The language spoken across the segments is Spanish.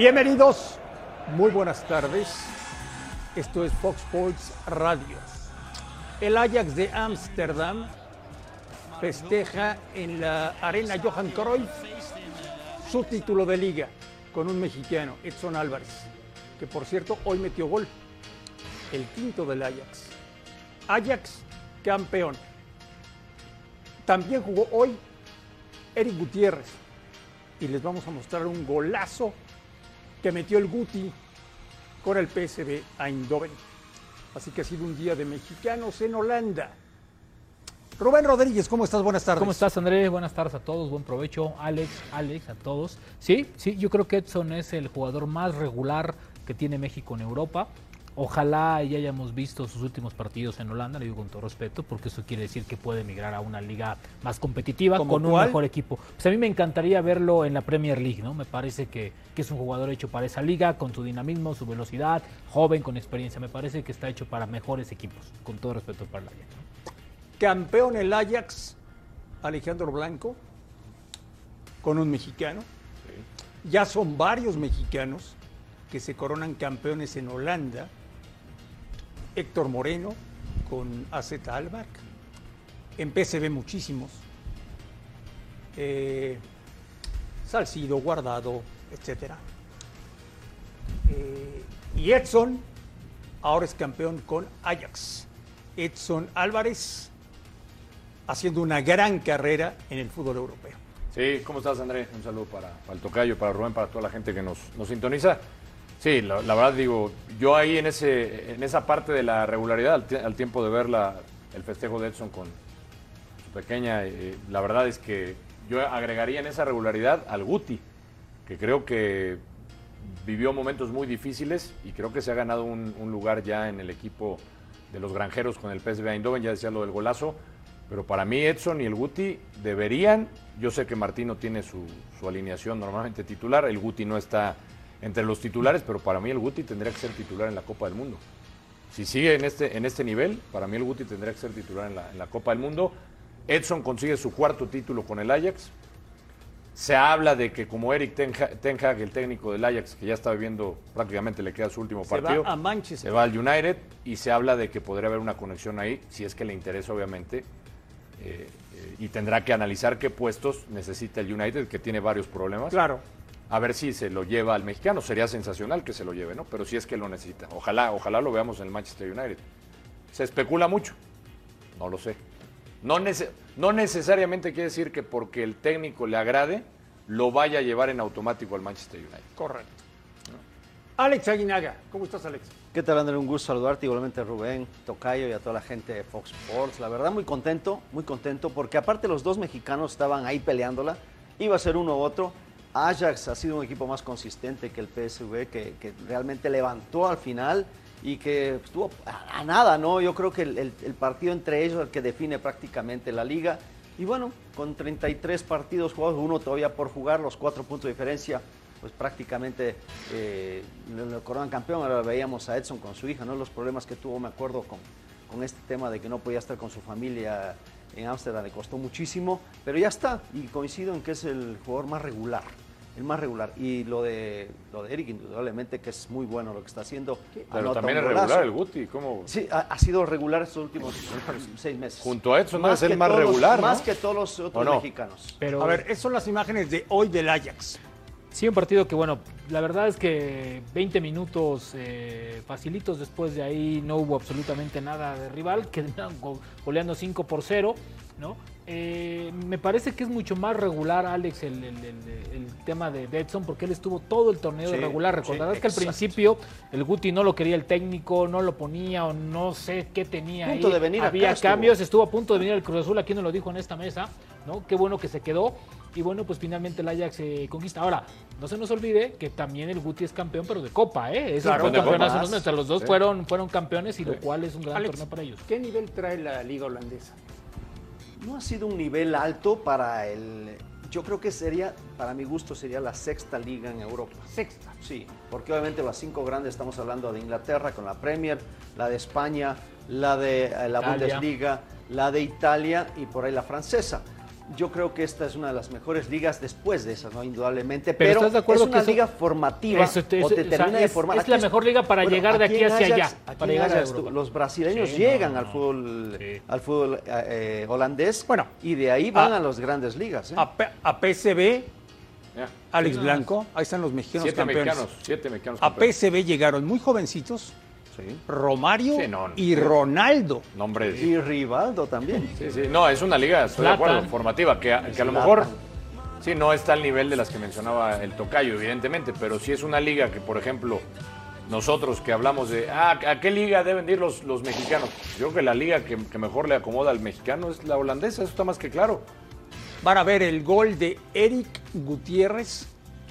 Bienvenidos, muy buenas tardes. Esto es Fox Sports Radio. El Ajax de Ámsterdam festeja en la arena Johan Cruyff su título de liga con un mexicano, Edson Álvarez, que por cierto hoy metió gol, el quinto del Ajax. Ajax campeón. También jugó hoy Eric Gutiérrez y les vamos a mostrar un golazo que metió el Guti con el PSV Eindhoven. Así que ha sido un día de mexicanos en Holanda. Rubén Rodríguez, ¿cómo estás? Buenas tardes. ¿Cómo estás, Andrés? Buenas tardes a todos, buen provecho. Alex, Alex, a todos. Sí, sí, yo creo que Edson es el jugador más regular que tiene México en Europa. Ojalá ya hayamos visto sus últimos partidos en Holanda, le digo con todo respeto, porque eso quiere decir que puede emigrar a una liga más competitiva con un mejor equipo. Pues a mí me encantaría verlo en la Premier League, ¿no? Me parece que, que, es un jugador hecho para esa liga, con su dinamismo, su velocidad, joven, con experiencia. Me parece que está hecho para mejores equipos, con todo respeto para la liga. Campeón el Ajax, Alejandro Blanco, con un mexicano. Ya son varios mexicanos que se coronan campeones en Holanda Héctor Moreno con AZ Albar, en PCB muchísimos, eh, Salcido, Guardado, etc. Eh, y Edson ahora es campeón con Ajax. Edson Álvarez haciendo una gran carrera en el fútbol europeo. Sí, ¿cómo estás Andrés? Un saludo para, el Tocayo, para Rubén, para toda la gente que nos, nos sintoniza. Sí, la, verdad digo, yo ahí en, ese, en esa parte de la regularidad, al, tiempo de ver la, el festejo de Edson con su pequeña, eh, la verdad es que yo agregaría en esa regularidad al Guti, que creo que vivió momentos muy difíciles y creo que se ha ganado un, lugar ya en el equipo de los granjeros con el PSV Eindhoven, ya decía lo del golazo, pero para mí Edson y el Guti deberían, yo sé que Martino tiene su, su alineación normalmente titular, el Guti no está entre los titulares, pero para mí el Guti tendría que ser titular en la Copa del Mundo. Si sigue en este, en este nivel, para mí el Guti tendría que ser titular en la, en la Copa del Mundo. Edson consigue su cuarto título con el Ajax. Se habla de que como Eric Ten Hag, el técnico del Ajax, que ya está viviendo, prácticamente le queda su último partido. Se va a Manchester. Se va al United y se habla de que podría haber una conexión ahí, si es que le interesa, obviamente. Eh, eh, y tendrá que analizar qué puestos necesita el United, que tiene varios problemas. Claro a ver si se lo lleva al mexicano. Sería sensacional que se lo lleve, ¿no? Pero si es que lo necesita. Ojalá, ojalá lo veamos en el Manchester United. Se especula mucho. No lo sé. No, no necesariamente quiere decir que porque el técnico le agrade, lo vaya a llevar en automático al Manchester United. Correcto. Alex Aguinaga, ¿cómo estás, Alex? ¿Qué tal, André? Un gusto saludarte, igualmente a Rubén, Tocayo y a toda la gente de Fox Sports. La verdad, muy contento, muy contento, porque aparte los dos mexicanos estaban ahí peleándola. Iba a ser uno u otro Ajax ha sido un equipo más consistente que el PSV, que, realmente levantó al final y que estuvo a, nada, ¿no? Yo creo que el, partido entre ellos es el que define prácticamente la liga. Y bueno, con 33 partidos jugados, uno todavía por jugar, los cuatro puntos de diferencia, pues prácticamente eh, lo coronan campeón. Ahora veíamos a Edson con su hija, ¿no? Los problemas que tuvo, me acuerdo, con, con este tema de que no podía estar con su familia en Ámsterdam le costó muchísimo, pero ya está y coincido en que es el jugador más regular, el más regular. Y lo de lo de Eric, indudablemente que es muy bueno lo que está haciendo. Pero también es regular el Guti, ¿cómo? Sí, ha, sido regular estos últimos seis meses. Junto a Edson es el más regular, Más que todos los otros mexicanos. Pero, a ver, esas son las imágenes de hoy del Ajax. Sí, un partido que, bueno, la verdad es que 20 minutos eh, facilitos después de ahí no hubo absolutamente nada de rival, quedaron goleando 5 por 0, ¿no? Eh, me parece que es mucho más regular, Alex, el, tema de Edson, porque él estuvo todo el torneo regular. Recordarás que al principio el Guti no lo quería el técnico, no lo ponía o no sé qué tenía punto ahí. De venir Había cambios, estuvo. a punto de venir el Cruz Azul, aquí nos lo dijo en esta mesa, ¿no? Qué bueno que se quedó. Y bueno, pues finalmente el Ajax se conquista. Ahora, no se nos olvide que también el Guti es campeón, pero de Copa, ¿eh? Es claro, Los dos fueron, fueron campeones y lo cual es un gran torneo para ellos. ¿Qué nivel trae la liga holandesa? no ha sido un nivel alto para el... Yo creo que sería, para mi gusto, sería la sexta liga en Europa. Sexta. Sí, porque obviamente las cinco grandes estamos hablando de Inglaterra con la Premier, la de España, la de eh, la Bundesliga, la de Italia y por ahí la francesa. Yo creo que esta es una de las mejores ligas después de esa, ¿no? Indudablemente. Pero Pero, ¿estás de acuerdo es una que eso- liga formativa Eso o te eso- o sea, termina de es- formar. es la mejor liga para llegar de aquí hacia Ajax- allá, aquí para llegar a Ajax. Los brasileños Sí, llegan no, al fútbol, Sí. al fútbol eh, holandés Bueno, y de ahí van a- a, las grandes ligas. ¿eh? A, P- a PSV, Ya. Alex Blanco, ahí están los mexicanos Siete campeones. mexicanos, siete mexicanos. A campeones. PSV llegaron muy jovencitos, Sí. Romario Sí, no, no. y Ronaldo. Nombres. Y Rivaldo también. Sí, sí. No, es una liga, estoy de acuerdo, formativa, que, a- que a lo mejor sí no está al nivel de las que mencionaba el Tocayo, evidentemente, pero sí es una liga que, por ejemplo, nosotros que hablamos de, ah, ¿a qué liga deben ir los, los mexicanos? Yo creo que la liga que, que mejor le acomoda al mexicano es la holandesa, eso está más que claro. Van a ver el gol de Eric Gutiérrez.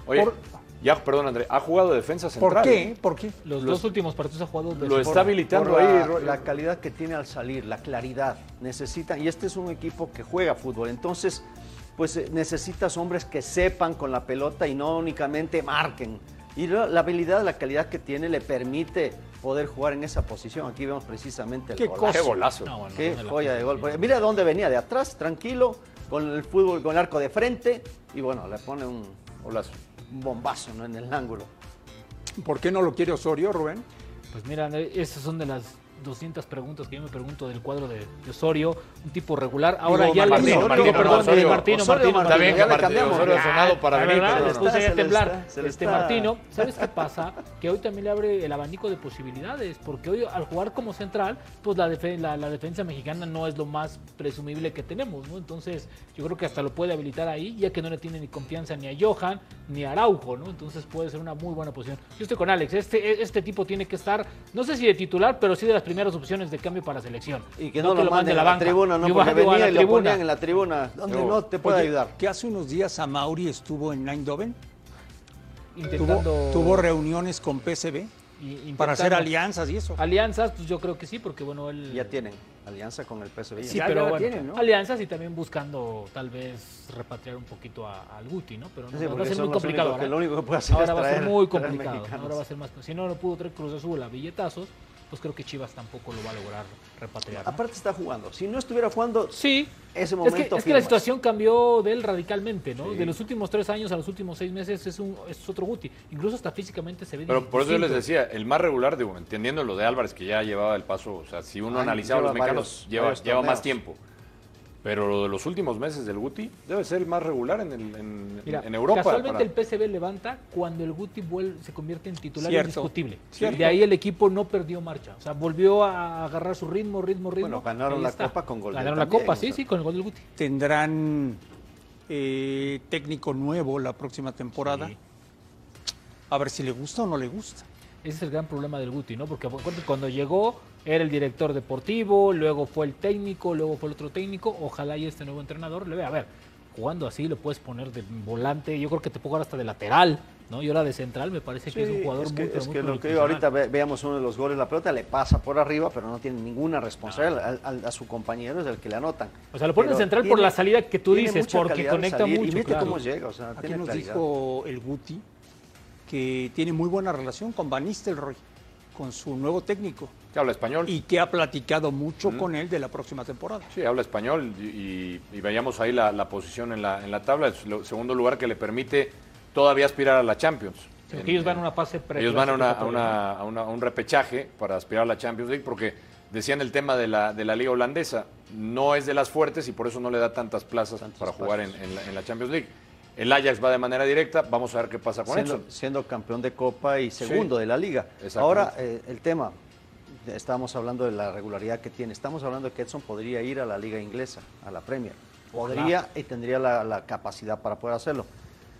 Oye, Por- ya, perdón, André, ha jugado defensa central. ¿Por qué? ¿Por qué? Los, Los- dos últimos partidos ha jugado de Lo está habilitando por ahí. la, calidad que tiene al salir, la claridad. Necesitan, y este es un equipo que juega fútbol, entonces, pues eh, necesitas hombres que sepan con la pelota y no únicamente marquen. Y la, la habilidad, la calidad que tiene le permite poder jugar en esa posición. Aquí vemos precisamente el Qué golazo. Qué golazo. No, bueno, Qué no me la joya de gol. Porque Mira dónde venía, de atrás, tranquilo, con el fútbol, con el arco de frente, y bueno, le pone un, Golazo. Un bombazo ¿no? en el ángulo. ¿Por qué no lo quiere Osorio, Rubén? Pues mira, esas son de las 200 preguntas que yo me pregunto del cuadro de, de Osorio, un tipo regular. Ahora Digo, ya Martino, digo, Martino, perdón, de Martino, Martino, Está bien ya le Martino cambiamos. Osorio ha sonado para venir, verdad, les no. a le temblar. le este está- Martino, ¿sabes qué pasa? Que hoy también le abre el abanico de posibilidades, porque hoy al jugar como central, pues la, defe- la, la defensa mexicana no es lo más presumible que tenemos, ¿no? Entonces, yo creo que hasta lo puede habilitar ahí, ya que no le tiene ni confianza ni a Johan ni a Araujo, ¿no? Entonces puede ser una muy buena posición. Yo estoy con Alex, este, este tipo tiene que estar, no sé si de titular, pero sí de las primeras opciones de cambio para selección. Y que no, lo mande manden a la banca. tribuna, ¿no? Yo Porque a venía la y lo ponían en la tribuna, donde Yo- no te puede Oye, ayudar. Que hace unos días a Mauri estuvo en Eindhoven, Intentando... tuvo, tuvo reuniones con PSV y- para hacer alianzas y eso. Alianzas, pues yo creo que sí, porque bueno, él... Ya tienen alianza con el PSV. Sí, Ya- pero ya la bueno, tienen, ¿no? alianzas y también buscando tal vez repatriar un poquito a- al Guti, ¿no? Pero no, Sí, va a ser muy complicado. únicos que ahora. lo único que puede hacer ahora es va a ser muy complicado. Ahora va a ser más. Si no lo pudo traer Cruz Azul a billetazos, pues creo que Chivas tampoco lo va a lograr repatriar. ¿no? Aparte está jugando. Si no estuviera jugando, Sí. ese Es que, momento es que la situación cambió de él radicalmente, ¿no? Sí. De los últimos tres años a los últimos seis meses es, un, es otro Guti. Incluso hasta físicamente se ve Pero por eso yo les decía, el más regular, digo, entendiendo lo de Álvarez, que ya llevaba el paso, o sea, si uno Ah, analizaba los varios- lleva, varios lleva más tiempo. Pero lo de los últimos meses del Guti debe ser el más regular en, el- en, Mira, en Europa. casualmente para- el PSV levanta cuando el Guti vuelve- se convierte en titular Cierto, indiscutible. cierto. De ahí el equipo no perdió marcha. O sea, volvió a agarrar su ritmo, ritmo, ritmo. Bueno, ganaron la. Copa con gol Ganaron la también, Copa, o sí, sea. sí, con el gol del Guti. Tendrán eh, técnico nuevo la próxima temporada. Sí. A ver si le gusta o no le gusta. Ese es el gran problema del Guti, ¿no? Porque cuando llegó era el director deportivo, luego fue el técnico, luego fue el otro técnico. Ojalá y este nuevo entrenador le vea. A ver, jugando así lo puedes poner de volante. Yo creo que te puedo jugar hasta de lateral, ¿no? Y ahora de central me parece que es un jugador es muy, que, pero es muy que lo que ahorita ve- veamos uno de los goles, la pelota le pasa por arriba, pero no tiene ninguna responsabilidad. Al- al- a su compañero es el que le anotan. O sea, lo ponen central por la salida que tú dices, porque conecta salir, mucho, Y mete claro. cómo llega, o sea, Aquí tiene nos claridad. dijo el Guti que tiene muy buena relación con Van Nistelrooy, con su nuevo técnico, que habla español. y que ha platicado mucho con él de la próxima temporada. Sí, habla español y, y- y veíamos ahí la, la posición en la, en la tabla. Es el segundo lugar que le permite todavía aspirar a la Champions. En- ellos van a una fase pre Ellos van a, una- a clasificatoria, una- a una- a un repechaje para aspirar a la Champions League porque decían el tema de la, de la liga holandesa. No es de las fuertes y por eso no le da tantas plazas Tantos para jugar en, pasos. en la, en la Champions League. El Ajax va de manera directa. Vamos a ver qué pasa con siendo, eso. siendo campeón de Copa y segundo de la liga. Ahora, eh, el tema, estábamos hablando de la regularidad que tiene. Estamos hablando de que Edson podría ir a la liga inglesa, a la Premier. Podría y tendría la, la capacidad para poder hacerlo.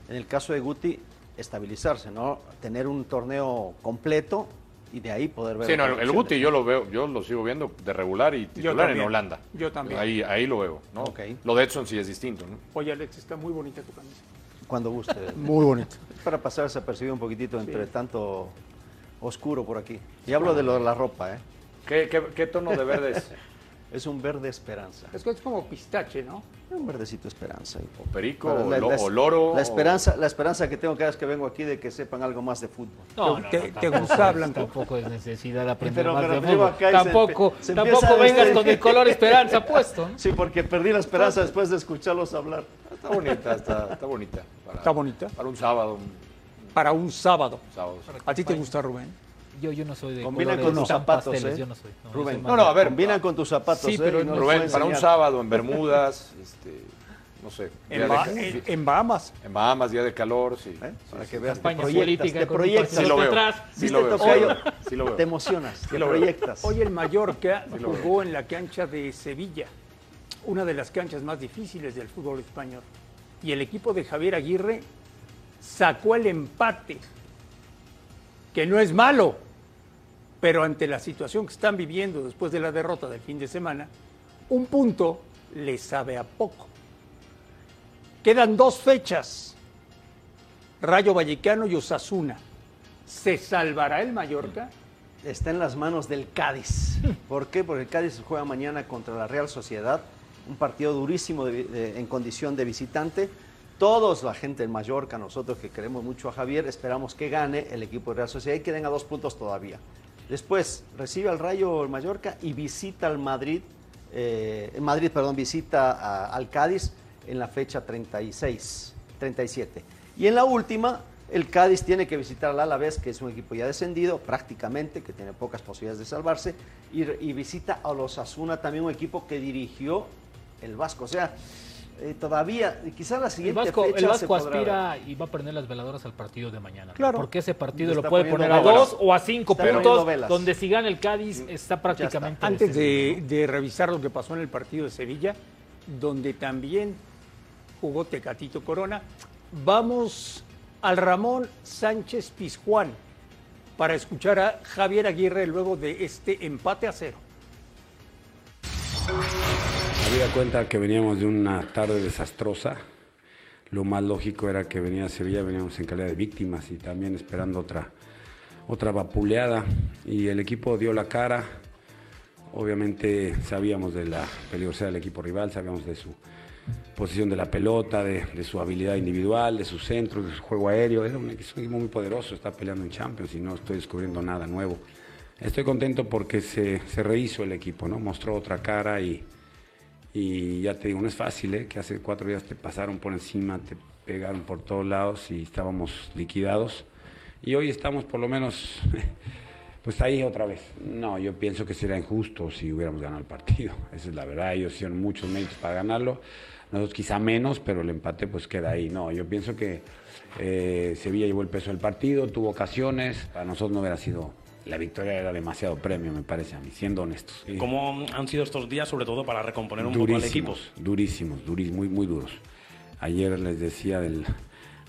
En el caso de Guti, estabilizarse, ¿no? Tener un torneo completo y de ahí poder ver. Sí, no, el. Guti yo lo veo, yo lo sigo viendo de regular y titular en. Holanda. Yo también. Ahí, ahí lo veo, ¿no? Ok. Lo de Edson sí es distinto, ¿no? Oye, Alex, está muy bonita tu camisa. Cuando guste. Muy bonita. para pasar desapercibido un poquitito entre tanto oscuro por aquí. Y hablo de lo de la ropa, ¿eh? ¿Qué, qué, qué tono de verde es? Es un verde esperanza. Es es como pistache, ¿no? Un verdecito esperanza. O perico, o, la- lo- la- o loro. La o- esperanza, la esperanza que tengo cada vez que vengo aquí de que sepan algo más de fútbol. No, ¿Te- no, te- no, te tampoco gusta, es-? Tampoco es necesidad de aprender Pero- más pero de fútbol. acá y se Tampoco, se tampoco vengas este- con el color esperanza puesto. ¿no? Sí, porque perdí la esperanza después de escucharlos hablar. Está bonita, está, está bonita. Para, Está bonita. Para un sábado. Un Para un sábado. sábado. ¿A ti te gusta, Rubén? Yo, yo no soy de Combinan colores con tus zapatos, pasteles, ¿eh? yo no soy. No, Rubén. soy No, no, a ver. Combinan con tus zapatos. Sí, ¿eh? pero no- Rubén, para un sábado en Bermudas, este, no sé. En, Ba- de- en- Bahamas. en Bahamas, día de calor, sí. ¿Eh? Para Sí, que veas, te Campaña proyectas, política te proyectas. Sí lo veo. Sí ¿Viste, lo veo. Sí lo veo. Te emocionas, te proyectas. Hoy el Mallorca jugó en la cancha de Sevilla, una de las canchas más difíciles del fútbol español. Y el equipo de Javier Aguirre sacó el empate, que no es malo, pero ante la situación que están viviendo después de la derrota del fin de semana, un punto le sabe a poco. Quedan dos fechas, Rayo Vallecano y Osasuna. ¿Se salvará el Mallorca? está en las manos del Cádiz. ¿Por qué? Porque el Cádiz juega mañana contra la Real Sociedad, un partido durísimo en condición de visitante. Todos, la gente en Mallorca, nosotros que queremos mucho a Javier, esperamos que gane el equipo de Real Sociedad y que den a dos puntos todavía. Después recibe al Rayo Mallorca y visita al Madrid, eh, Madrid, perdón, visita al Cádiz en la fecha 36, 37. Y en la última, el Cádiz tiene que visitar al Alavés, que es un equipo ya descendido prácticamente, que tiene pocas posibilidades de salvarse, y, y visita a los Asuna, también un equipo que dirigió el Vasco. O sea, eh, todavía, quizás la El siguiente Vasco, fecha el se Vasco podrá ver. aspira y va a prender las veladoras al partido de mañana. ¿no? Claro. Porque ese partido lo está puede poner a velas. dos o a cinco Está puntos, donde si gana el Cádiz está prácticamente... Antes de, descendido, de revisar lo que pasó en el partido de Sevilla, donde también jugó Tecatito Corona, vamos al Ramón Sánchez Pizjuán para escuchar a Javier Aguirre luego de este empate a cero. Había cuenta que veníamos de una tarde desastrosa. Lo más lógico era que venía a Sevilla, veníamos en calidad de víctimas y también esperando otra, otra vapuleada. Y el equipo dio la cara. Obviamente sabíamos de la peligrosidad del equipo rival, sabíamos de su posición de la pelota, de, su habilidad individual, de sus centros, de su juego aéreo. Era un equipo muy poderoso, está peleando en Champions y no estoy descubriendo nada nuevo. Estoy contento porque se, se rehizo el equipo, ¿no? Mostró otra cara y, y ya te digo, no es fácil, ¿eh? Que hace cuatro días te pasaron por encima, te pegaron por todos lados y estábamos liquidados. Y hoy estamos por lo menos, pues ahí otra vez. No, yo pienso que sería injusto si hubiéramos ganado el partido. Esa es la verdad. Ellos hicieron muchos méritos para ganarlo. Nosotros quizá menos, pero el empate pues queda ahí. No, yo pienso que eh, Sevilla llevó el peso del partido, tuvo ocasiones. Para nosotros no hubiera sido... La victoria era demasiado premio, me parece a mí, siendo honestos. ¿Cómo han sido estos días, sobre todo para recomponer un poco al equipo? Durísimos, durísimos, durísimos, muy, muy duros. Ayer les decía del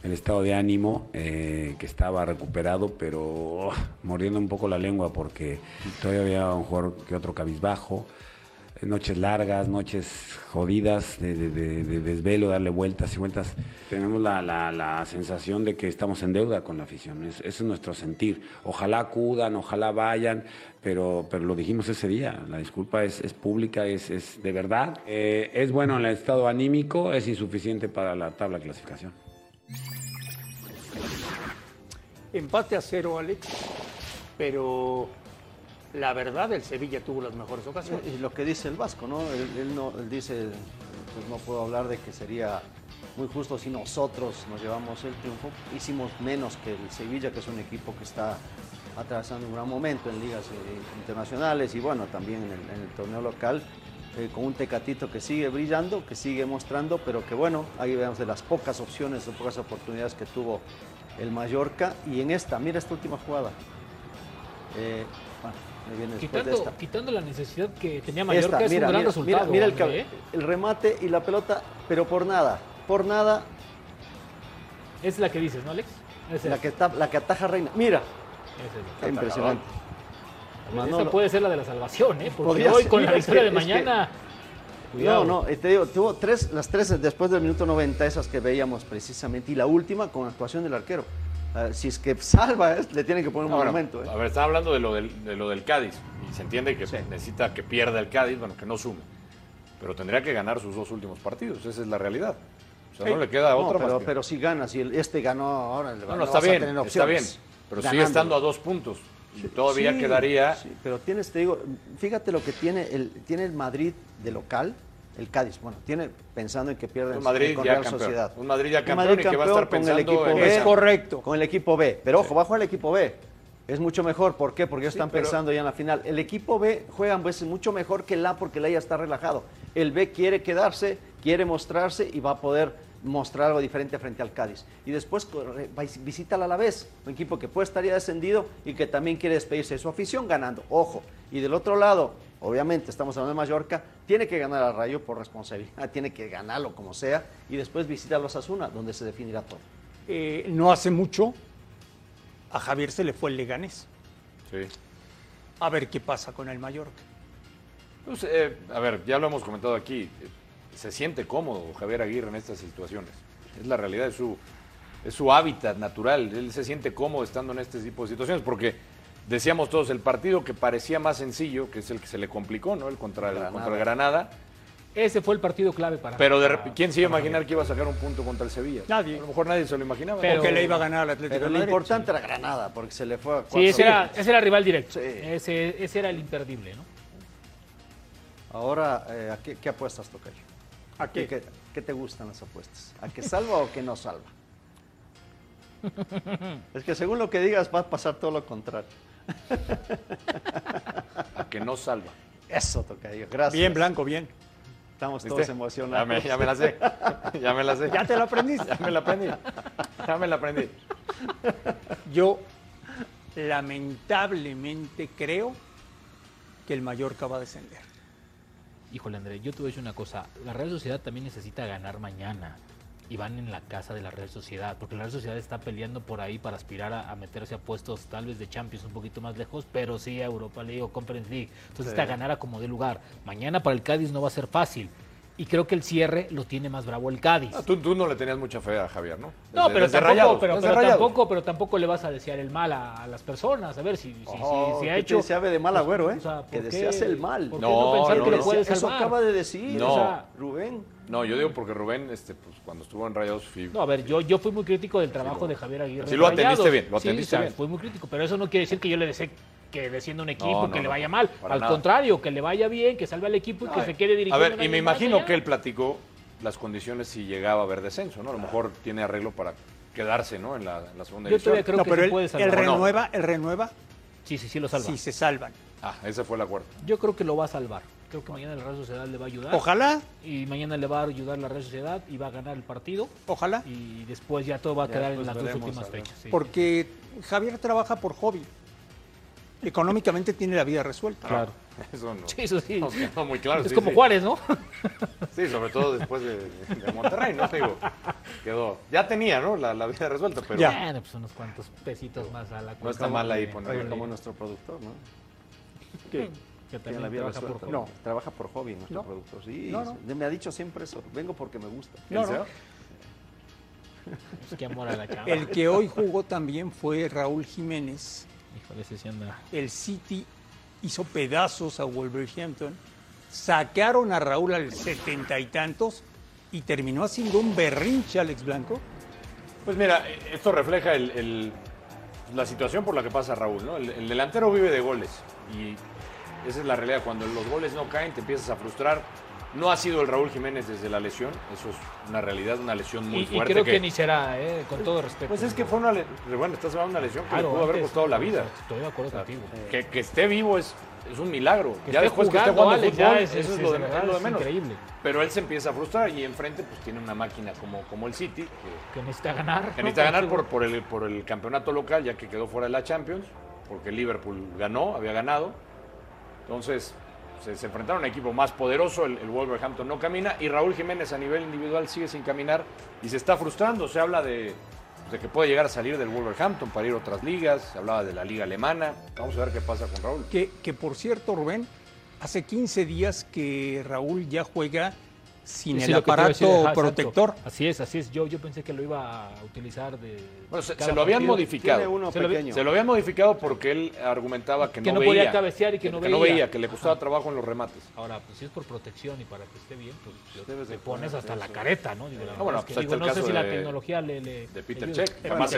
el estado de ánimo, eh, que estaba recuperado, pero oh, mordiendo un poco la lengua porque todavía había un jugador que otro cabizbajo. Noches largas, noches jodidas de desvelo, darle vueltas y vueltas. Tenemos la, la- la sensación de que estamos en deuda con la afición. Es- ese es nuestro sentir. Ojalá acudan, ojalá vayan, pero, pero lo dijimos ese día. La disculpa es, es pública, es, es de verdad. Eh, es bueno en el estado anímico, es insuficiente para la tabla de clasificación. Empate a cero, Alex, pero la verdad el Sevilla tuvo las mejores ocasiones. Y lo que dice el Vasco, ¿no? Él, no, él dice, pues no puedo hablar de que sería muy justo si nosotros nos llevamos el triunfo. Hicimos menos que el Sevilla, que es un equipo que está atravesando un gran momento en ligas eh, internacionales y bueno, también en el, torneo local, eh, con un Tecatito que sigue brillando, que sigue mostrando, pero que bueno, ahí vemos de las pocas opciones, de pocas oportunidades que tuvo el Mallorca. Y en esta, mira esta última jugada. Eh, bueno, me viene de Quitando, esta. quitando la necesidad que tenía Mallorca, Esta, es mira, un gran mira, resultado. mira, mira el, hombre, ¿eh? el remate y la pelota, pero por nada, por nada, Es la que dices, ¿no, Alex? Es la que, está, la que ataja Reina. Mira, es impresionante. Esa Manolo. puede ser la de la salvación, ¿eh? Porque hoy ser, con la victoria de que- mañana. No, Cuidado. no, eh, te digo, tuvo tres, las tres después del minuto 90, esas que veíamos precisamente, y la última con actuación del arquero. Ah, si es que salva, eh, le tienen que poner un monumento. eh. A ver, estaba hablando de lo del, de lo del Cádiz. se entiende que necesita que pierda el Cádiz, bueno, que no sume. Pero tendría que ganar sus dos últimos partidos, esa es la realidad. O sea, no le queda otra pero, más pero si gana, si este ganó ahora, el no, está bien, está bien. Pero sigue estando a dos puntos. Y todavía quedaría. pero tienes, te digo, fíjate lo que tiene el, tiene el Madrid de local, el Cádiz. Bueno, tiene pensando en que pierde un Madrid con ya Real Sociedad. Un Madrid ya campeón, y que va a estar pensando con el equipo en B. Es correcto. Con el equipo B. Pero ojo, va a jugar el equipo B. Es mucho mejor, ¿por qué? Porque ellos están pensando ya en la final. El equipo B juega veces mucho mejor que el A porque el A ya está relajado. El B quiere quedarse, quiere mostrarse y va a poder mostrar algo diferente frente al Cádiz. Y después visita al Alavés, un equipo que puede estar ya descendido y que también quiere despedirse de su afición ganando. Ojo. Y del otro lado, obviamente estamos hablando de Mallorca, tiene que ganar al Rayo por responsabilidad, tiene que ganarlo como sea y después visita a los Asuna, donde se definirá todo. Eh, no hace mucho a Javier se le fue el Leganés. Sí. A ver qué pasa con el Mallorca. Pues, eh, a ver, ya lo hemos comentado aquí se siente cómodo Javier Aguirre en estas situaciones. Es la realidad, es su, es su hábitat natural. Él se siente cómodo estando en este tipo de situaciones porque decíamos todos, el partido que parecía más sencillo, que es el que se le complicó, ¿no? El contra, Granada. contra Granada. Ese fue el partido clave para Pero de ¿quién se iba a imaginar que iba a sacar un punto contra el Sevilla? Nadie. A lo mejor nadie se lo imaginaba. Pero, que le iba a ganar al Atlético Pero lo importante era Granada, porque se le fue a Sí, ese era, ese era rival directo. Ese, ese, era el imperdible, ¿no? Ahora, eh, qué, qué apuestas, Tocayo? ¿A qué? qué? te gustan las apuestas? ¿A que salva o que no salva? es que según lo que digas va a pasar todo lo contrario. A que no salva. Eso, Tocayo. Gracias. Bien, Blanco, bien. Estamos todos emocionados. Ya me, ya me, la sé. Ya me la sé. ¿Ya te la aprendiste? Ya me la aprendí. Ya me la aprendí. Yo lamentablemente creo que el Mallorca va a descender. Híjole, André, yo te voy a decir una cosa. La Real Sociedad también necesita ganar mañana. Y van en la casa de la Real Sociedad, porque la Real Sociedad está peleando por ahí para aspirar a, meterse a puestos tal vez de Champions un poquito más lejos, pero sí a Europa League o Conference League. Entonces está ganar a como de lugar. Mañana para el Cádiz no va a ser fácil y creo que el cierre lo tiene más bravo el Cádiz. Ah, tú, no le tenías mucha fe a Javier, ¿no? no, pero, tampoco, pero, tampoco, pero tampoco le vas a desear el mal a, las personas. A ver si, si, si, ha hecho. se de mal agüero, ¿eh? O sea, que deseas el mal. ¿Por qué no, pensar no, que le puedes Eso acaba de decir, o sea, Rubén. No, yo digo porque Rubén, este, pues, cuando estuvo en Rayados... Fui... No, a ver, yo, yo fui muy crítico del trabajo de Javier Aguirre. Sí, lo atendiste bien, lo atendiste bien. Fui muy crítico, pero eso no quiere decir que yo le desee que descienda un equipo, que le vaya mal. Al contrario, que le vaya bien, que salve al equipo y que se quede dirigiendo. A ver, y me imagino que él platicó las condiciones si llegaba a haber descenso, ¿no? A lo mejor tiene arreglo para quedarse, ¿no? En la, segunda división. Yo creo que pero se puede salvar. ¿El renueva? ¿El renueva? Sí, sí, sí lo salva. Sí, se salvan. Ah, ese fue el acuerdo. Yo creo que lo va a salvar. Creo que mañana la Real Sociedad le va a ayudar. Ojalá. Y mañana le va a ayudar la Real Sociedad y va a ganar el partido. Ojalá. Y después ya todo va a quedar en las dos últimas fechas. Porque Javier trabaja por hobby económicamente tiene la vida resuelta. Claro. Eso no. Sí, eso sí. No, muy claro. Es como Juárez, ¿no? Sí, sobre todo después de, Monterrey, ¿no? Digo, quedó. Ya tenía, ¿no? La, vida resuelta, pero. Ya. Bueno, pues unos cuantos pesitos más a la No está mal ahí ponerlo. como nuestro productor, ¿no? ¿Qué? Que también la vida trabaja por hobby. No, trabaja por hobby nuestro productor. Sí, no, no. me ha dicho siempre eso. Vengo porque me gusta. No, no. Es que amor a la cama. El que hoy jugó también fue Raúl Jiménez anda. El City hizo pedazos a Wolverhampton, sacaron a Raúl al setenta y tantos y terminó haciendo un berrinche Alex Blanco. Pues mira, esto refleja la situación por la que pasa Raúl, ¿no? El, el, delantero vive de goles y esa es la realidad. Cuando los goles no caen, te empiezas a frustrar. No ha sido el Raúl Jiménez desde la lesión, eso es una realidad, una lesión muy fuerte. Y creo que, ni será, eh, con todo respeto. Pues es que fue una, bueno, estás hablando de una lesión que le pudo haber costado la vida. Estoy de acuerdo contigo. Que, que, esté vivo es, es un milagro. ya después que esté jugando fútbol, eso es, lo de, menos. Increíble. Pero él se empieza a frustrar y enfrente pues tiene una máquina como, como el City. Que, necesita ganar. Que necesita ganar por, por, el, por el campeonato local, ya que quedó fuera de la Champions, porque Liverpool ganó, había ganado. Entonces, se, enfrentaron a un equipo más poderoso, el, Wolverhampton no camina y Raúl Jiménez a nivel individual sigue sin caminar y se está frustrando. Se habla de, que puede llegar a salir del Wolverhampton para ir a otras ligas, se hablaba de la liga alemana. Vamos a ver qué pasa con Raúl. Que, que por cierto, Rubén, hace 15 días que Raúl ya juega sin el aparato protector. Así es, así es. Yo, yo pensé que lo iba a utilizar de. Bueno, se, lo habían modificado. se, lo, habían modificado porque él argumentaba que, no, veía, podía cabecear y que, no, veía. no veía. que le costaba trabajo en los remates. Ahora, pues si es por protección y para que esté bien, pues te pones hasta la careta, ¿no? Digo, no, bueno, pues no sé si la tecnología le. de Peter Check, jamás,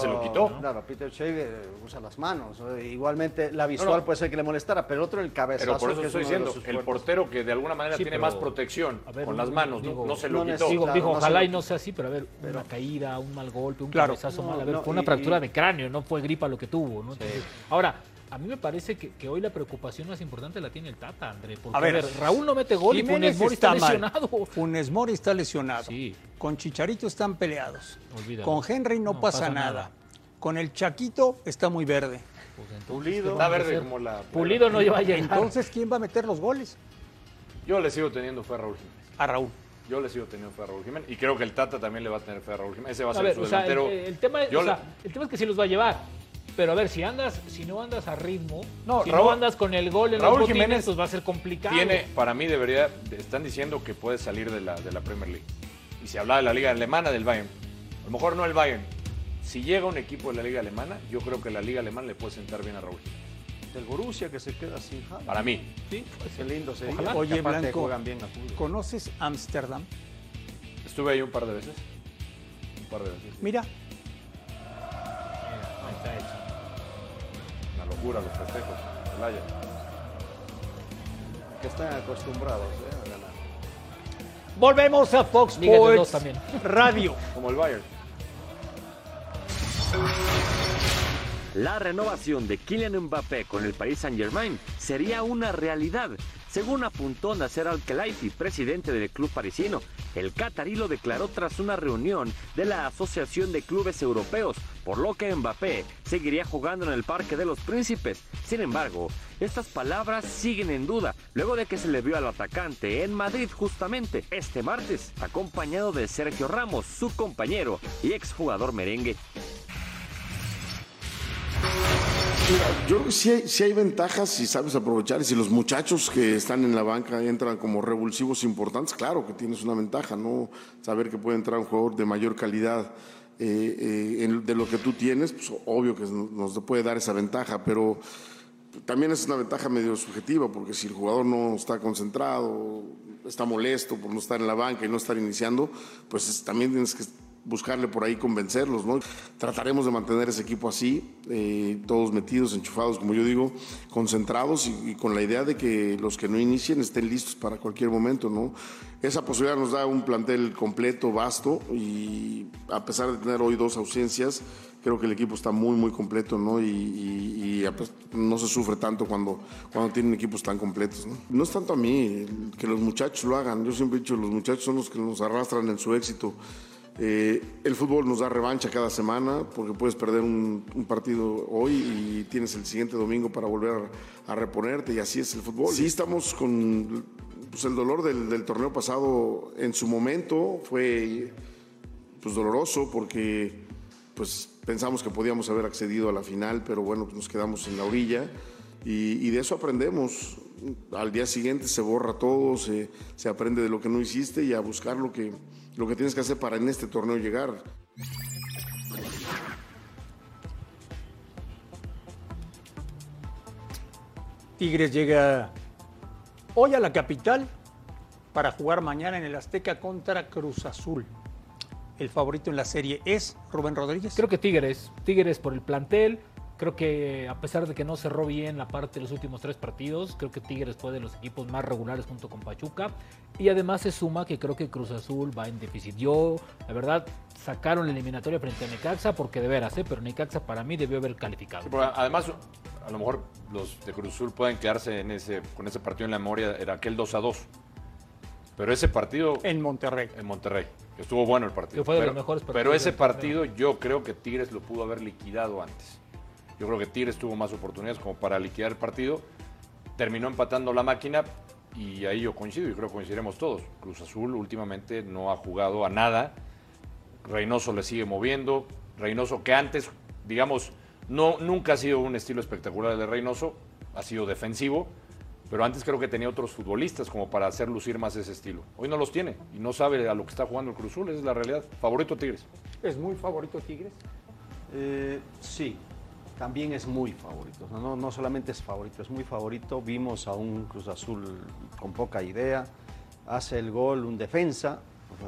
se, lo quitó. Claro, Peter Check eh, usa las manos. Igualmente, la visual puede ser que le molestara, pero el otro el cabezazo. Pero por eso estoy diciendo, el portero que de alguna manera tiene más protección con las manos, no se lo quitó. Digo, ojalá y no sea así, pero a ver, una caída, un mal golpe, un cabezazo mal, a ver, fue una fractura de cráneo, no fue gripa lo que tuvo, ¿no? ahora, a mí me parece que, hoy la preocupación más importante la tiene el Tata, André. Porque, a ver, Raúl no mete gol y Funes Mori está, lesionado. Funes Mori está lesionado. Sí. Con Chicharito están peleados. Con Henry no, pasa, nada. Con el Chaquito está muy verde. Pues Pulido. Está verde como la... Pulido no lleva a llegar. Entonces, ¿quién va a meter los goles? Yo le sigo teniendo fe a Raúl Jiménez. A Raúl. Yo le sigo teniendo fe a Raúl Jiménez. Y creo que el Tata también le va a tener fe a Raúl Jiménez. Ese va a, ser su delantero. el, tema es, el tema es que sí los va a llevar. Pero a ver, si andas, si no andas a ritmo, no, si no andas con el gol en Raúl los Jiménez pues va a ser complicado. Tiene, para mí debería, están diciendo que puede salir de la, de la Premier League. Y si habla de la liga alemana del Bayern, a lo mejor no el Bayern. Si llega un equipo de la liga alemana, yo creo que la liga alemana le puede sentar bien a Raúl Jiménez del Borussia que se queda sin Para mí. Sí, qué lindo sería. Ojalá. Oye, Blanco, juegan bien ¿conoces Ámsterdam? Estuve ahí un par de veces. Un par de veces. Mira. Ahí está hecho. Una locura los festejos. Playa. Que están acostumbrados ¿eh? a ganar. Volvemos a Fox Sports también. Radio. Como el Bayern. La renovación de Kylian Mbappé con el Paris Saint-Germain sería una realidad, según apuntó Nasser Al-Khelaifi, presidente del club parisino. El catarí lo declaró tras una reunión de la Asociación de Clubes Europeos, por lo que Mbappé seguiría jugando en el Parque de los Príncipes. Sin embargo, estas palabras siguen en duda, luego de que se le vio al atacante en Madrid justamente este martes, acompañado de Sergio Ramos, su compañero y exjugador merengue. Yo creo que sí hay, hay ventajas si sabes aprovechar. Y si los muchachos que están en la banca entran como revulsivos importantes, claro que tienes una ventaja, ¿no? Saber que puede entrar un jugador de mayor calidad eh, eh, de lo que tú tienes, pues obvio que nos puede dar esa ventaja, pero también es una ventaja medio subjetiva, porque si el jugador no está concentrado, está molesto por no estar en la banca y no estar iniciando, pues también tienes que buscarle por ahí convencerlos, ¿no? Trataremos de mantener ese equipo así, eh, todos metidos, enchufados, como yo digo, concentrados y, con la idea de que los que no inicien estén listos para cualquier momento, ¿no? Esa posibilidad nos da un plantel completo, vasto y a pesar de tener hoy dos ausencias, creo que el equipo está muy, muy completo, ¿no? Y, no se sufre tanto cuando, cuando tienen equipos tan completos, ¿no? No es tanto a mí que los muchachos lo hagan, yo siempre he dicho, los muchachos son los que nos arrastran en su éxito. Eh, el fútbol nos da revancha cada semana porque puedes perder un, partido hoy y tienes el siguiente domingo para volver a, reponerte y así es el fútbol. Sí estamos con pues, el dolor del, torneo pasado en su momento, fue pues, doloroso porque pues, pensamos que podíamos haber accedido a la final, pero bueno, pues, nos quedamos en la orilla y, de eso aprendemos. Al día siguiente se borra todo, se, se aprende de lo que no hiciste y a buscar lo que lo que tienes que hacer para en este torneo llegar. Tigres llega hoy a la capital para jugar mañana en el Azteca contra Cruz Azul. El favorito en la serie es Rubén Rodríguez. Creo que Tigres. Tigres por el plantel, Creo que a pesar de que no cerró bien la parte de los últimos tres partidos, creo que Tigres fue de los equipos más regulares junto con Pachuca. Y además se suma que creo que Cruz Azul va en déficit. Yo, la verdad, sacaron la eliminatoria frente a Necaxa porque de veras, ¿eh? pero Necaxa para mí debió haber calificado. además, a lo mejor los de Cruz Azul pueden quedarse en ese, con ese partido en la memoria, era aquel 2 a 2. Pero ese partido. En Monterrey. En Monterrey. Estuvo bueno el partido. Fue de los mejores partidos pero ese partido yo creo que Tigres lo pudo haber liquidado antes. Yo creo que Tigres tuvo más oportunidades como para liquidar el partido. Terminó empatando la máquina y ahí yo coincido y creo que coincidiremos todos. Cruz Azul últimamente no ha jugado a nada. Reynoso le sigue moviendo. Reynoso que antes, digamos, no, nunca ha sido un estilo espectacular de Reynoso, ha sido defensivo pero antes creo que tenía otros futbolistas como para hacer lucir más ese estilo. Hoy no los tiene y no sabe a lo que está jugando el Cruz Azul, esa es la realidad. Favorito Tigres. ¿Es muy favorito Tigres? Eh, sí, también es muy favorito. No, no solamente es favorito, es muy favorito. Vimos a un Cruz Azul con poca idea. Hace el gol un defensa,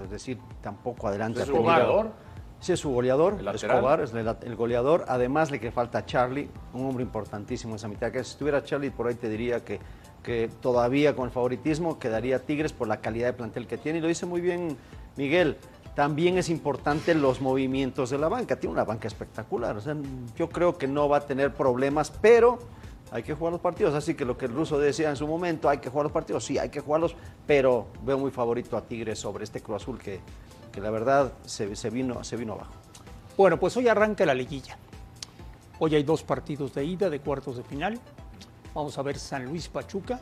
es decir, tampoco adelante. ¿Es su goleador? Sí, es su goleador, ¿El? Escobar, es el, el goleador. Además, le que falta Charlie, un hombre importantísimo en esa mitad. Que si estuviera Charlie por ahí te diría que, que todavía con el favoritismo quedaría Tigres por la calidad de plantel que tiene. Y lo dice muy bien Miguel. También es importante los movimientos de la banca. Tiene una banca espectacular. O sea, yo creo que no va a tener problemas, pero hay que jugar los partidos. Así que lo que el ruso decía en su momento, hay que jugar los partidos. Sí, hay que jugarlos, pero veo muy favorito a Tigres sobre este Cruz Azul que, que la verdad se, se vino, se vino abajo. Bueno, pues hoy arranca la liguilla. Hoy hay dos partidos de ida de cuartos de final. Vamos a ver San Luis Pachuca